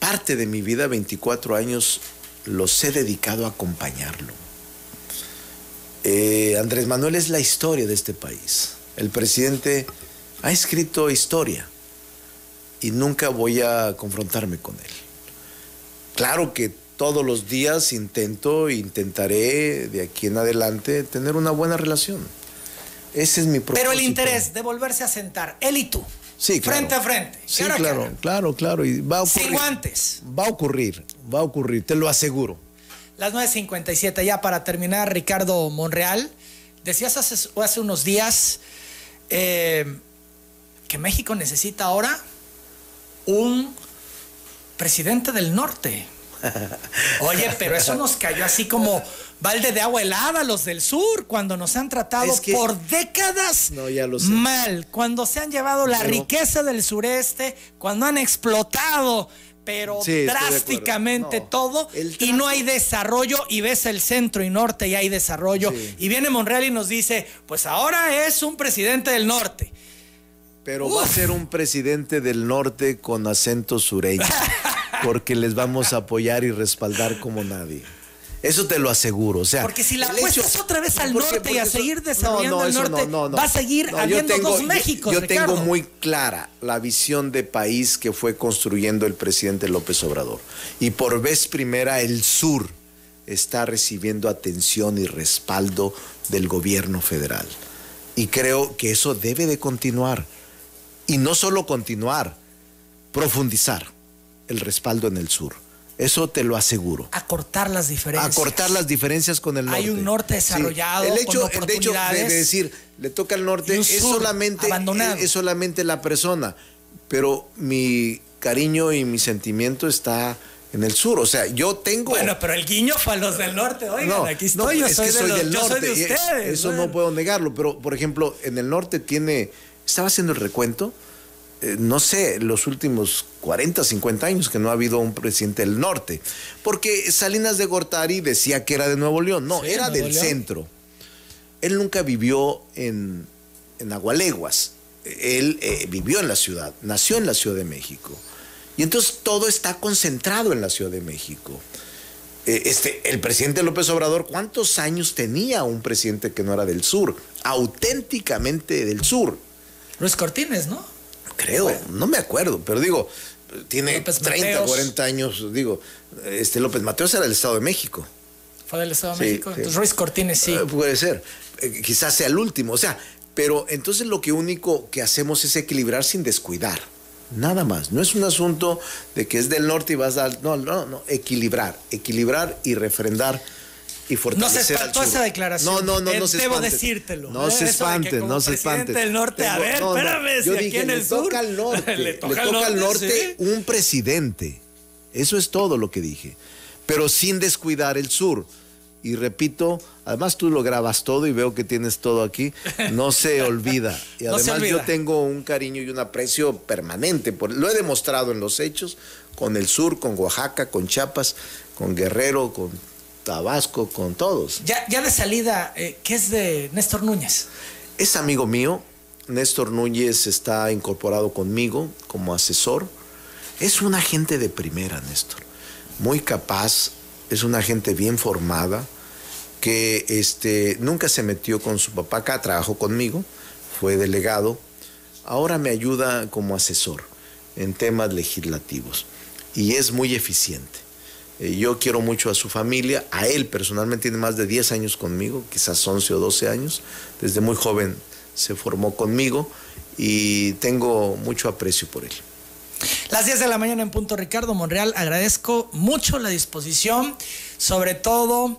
parte de mi vida, 24 años, los he dedicado a acompañarlo. Eh, Andrés Manuel es la historia de este país. El presidente ha escrito historia y nunca voy a confrontarme con él. Claro que todos los días intento, intentaré de aquí en adelante tener una buena relación. Ese es mi propósito. Pero el interés de volverse a sentar, él y tú. Sí, claro. Frente a frente. Sí, claro, cara. claro, claro. Y va a ocurrir. Sin guantes. Va a ocurrir, va a ocurrir, te lo aseguro. Las 9.57, ya para terminar, Ricardo Monreal, decías hace, hace unos días eh, que México necesita ahora un presidente del norte. Oye, pero eso nos cayó así como balde de agua helada los del sur, cuando nos han tratado Es que- por décadas No, ya lo sé. mal, cuando se han llevado la Pero- riqueza del sureste, cuando han explotado, pero Sí, drásticamente No, todo, y no hay desarrollo, y ves el centro y norte y hay desarrollo, Sí. y viene Monreal y nos dice, pues ahora es un presidente del norte. Pero va a ser un presidente del norte con acento sureño, porque les vamos a apoyar y respaldar como nadie. Eso te lo aseguro. O sea, Porque si la apuestas otra vez al Porque- norte y a seguir desarrollando el eso norte, va a seguir yo habiendo dos yo- Méxicos, Yo, Ricardo. tengo muy clara la visión de país que fue construyendo el presidente López Obrador. Y por vez primera el sur está recibiendo atención y respaldo del gobierno federal. Y creo que eso debe de continuar. Y no solo continuar, profundizar el respaldo en el sur. Eso te lo aseguro. Acortar las diferencias. Acortar las diferencias con el norte. Hay un norte desarrollado, El hecho, con el hecho de, de decir, le toca al norte, es solamente, abandonado. es solamente la persona. Pero mi cariño y mi sentimiento está en el sur. O sea, yo tengo. Bueno, pero el guiño fue a los del norte, oigan, aquí estoy, yo es soy, que de soy los- del yo norte. soy de ustedes. Eso bueno. no puedo negarlo. Pero, por ejemplo, en el norte tiene. Estaba haciendo el recuento. Eh, no sé, los últimos 40, 50 años que no ha habido un presidente del norte. Porque Salinas de Gortari decía que era de Nuevo León. No, Sí, era del León. centro. Él nunca vivió en, en Agualeguas. Él eh, vivió en la ciudad, nació en la Ciudad de México. Y entonces todo está concentrado en la Ciudad de México. Eh, este, el presidente López Obrador, ¿cuántos años tenía un presidente que no era del sur? Auténticamente del sur. Luis Cortines, ¿no? Creo, no me acuerdo, pero digo, tiene López 30, Mateos. 40 años, digo, este López Mateos era del Estado de México. Fue del Estado de Sí, México. sí. Entonces Luis Cortines sí. Eh, puede ser. Eh, quizás sea el último. O sea, pero entonces lo que único que hacemos es equilibrar sin descuidar. Nada más. No es un asunto de que es del norte y vas al. No, no, no. Equilibrar. Equilibrar y refrendar y No fortalecer se al espantó esa declaración. No, no, no, Eh, no se Debo espanten. decírtelo. No Eh, se espanten, no se espanten. del norte, a ver, no, no. espérame, Yo si aquí dije, en el sur toca al norte. le le toca al norte, sí. un presidente. Eso es todo lo que dije. Pero sin descuidar el sur. Y repito, además tú lo grabas todo y veo que tienes todo aquí. No se olvida. Y No se además olvida. yo tengo un cariño y un aprecio permanente. Por, lo he demostrado en los hechos, con el sur, con Oaxaca, con Chiapas, con Guerrero, con Tabasco, con todos. Ya, ya de salida, eh, ¿qué es de Néstor Núñez? Es amigo mío. Néstor Núñez está incorporado conmigo como asesor. Es una gente de primera, Néstor. Muy capaz, es una gente bien formada, que este, nunca se metió con su papá acá, trabajó conmigo, fue delegado. Ahora me ayuda como asesor en temas legislativos y es muy eficiente. Eh, Yo quiero mucho a su familia, a él personalmente tiene más de 10 años conmigo, quizás 11 o 12 años, desde muy joven se formó conmigo y tengo mucho aprecio por él. Las 10 de la mañana en punto, Ricardo Monreal. Agradezco mucho la disposición, sobre todo,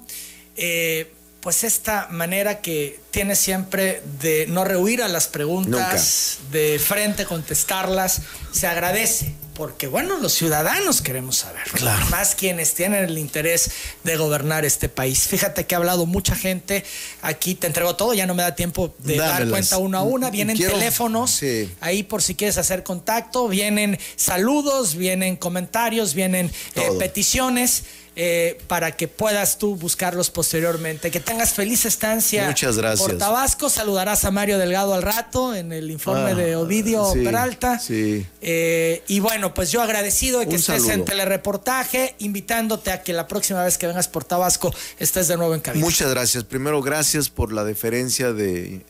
eh, pues esta manera que tiene siempre de no rehuir a las preguntas, de frente contestarlas. Se agradece porque bueno, los ciudadanos queremos saber, Claro. más quienes tienen el interés de gobernar este país. Fíjate que ha hablado mucha gente, aquí te entrego todo, ya no me da tiempo de dar cuenta una a una, vienen Quiero- teléfonos, sí. ahí por si quieres hacer contacto, vienen saludos, vienen comentarios, vienen eh, peticiones. Eh, para que puedas tú buscarlos posteriormente. Que tengas feliz estancia Muchas gracias. por Tabasco. Saludarás a Mario Delgado al rato en el informe Ah, de Ovidio sí, Peralta. sí. Eh, y bueno, pues yo agradecido de que Un estés saludo. en telereportaje, invitándote a que la próxima vez que vengas por Tabasco estés de nuevo en cabina. Muchas gracias. Primero, gracias por la deferencia de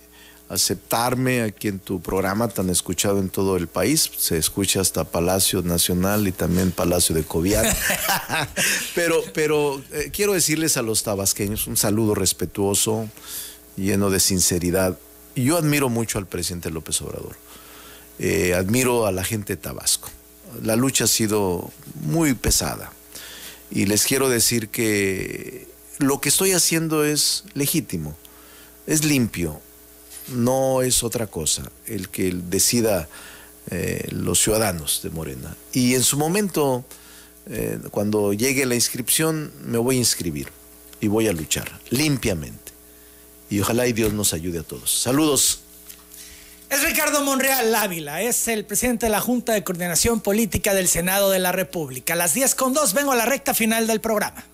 aceptarme aquí en tu programa tan escuchado en todo el país. Se escucha hasta Palacio Nacional y también Palacio de Cobián. pero pero eh, quiero decirles a los tabasqueños un saludo respetuoso, lleno de sinceridad. Yo admiro mucho al presidente López Obrador. Eh, admiro a la gente de Tabasco. La lucha ha sido muy pesada. Y les quiero decir que lo que estoy haciendo es legítimo, es limpio, no es otra cosa el que decida eh, los ciudadanos de Morena. Y en su momento, eh, cuando llegue la inscripción, me voy a inscribir y voy a luchar limpiamente. Y ojalá y Dios nos ayude a todos. Saludos. Es Ricardo Monreal Ávila, es el presidente de la Junta de Coordinación Política del Senado de la República. A las 10 con 2 vengo a la recta final del programa.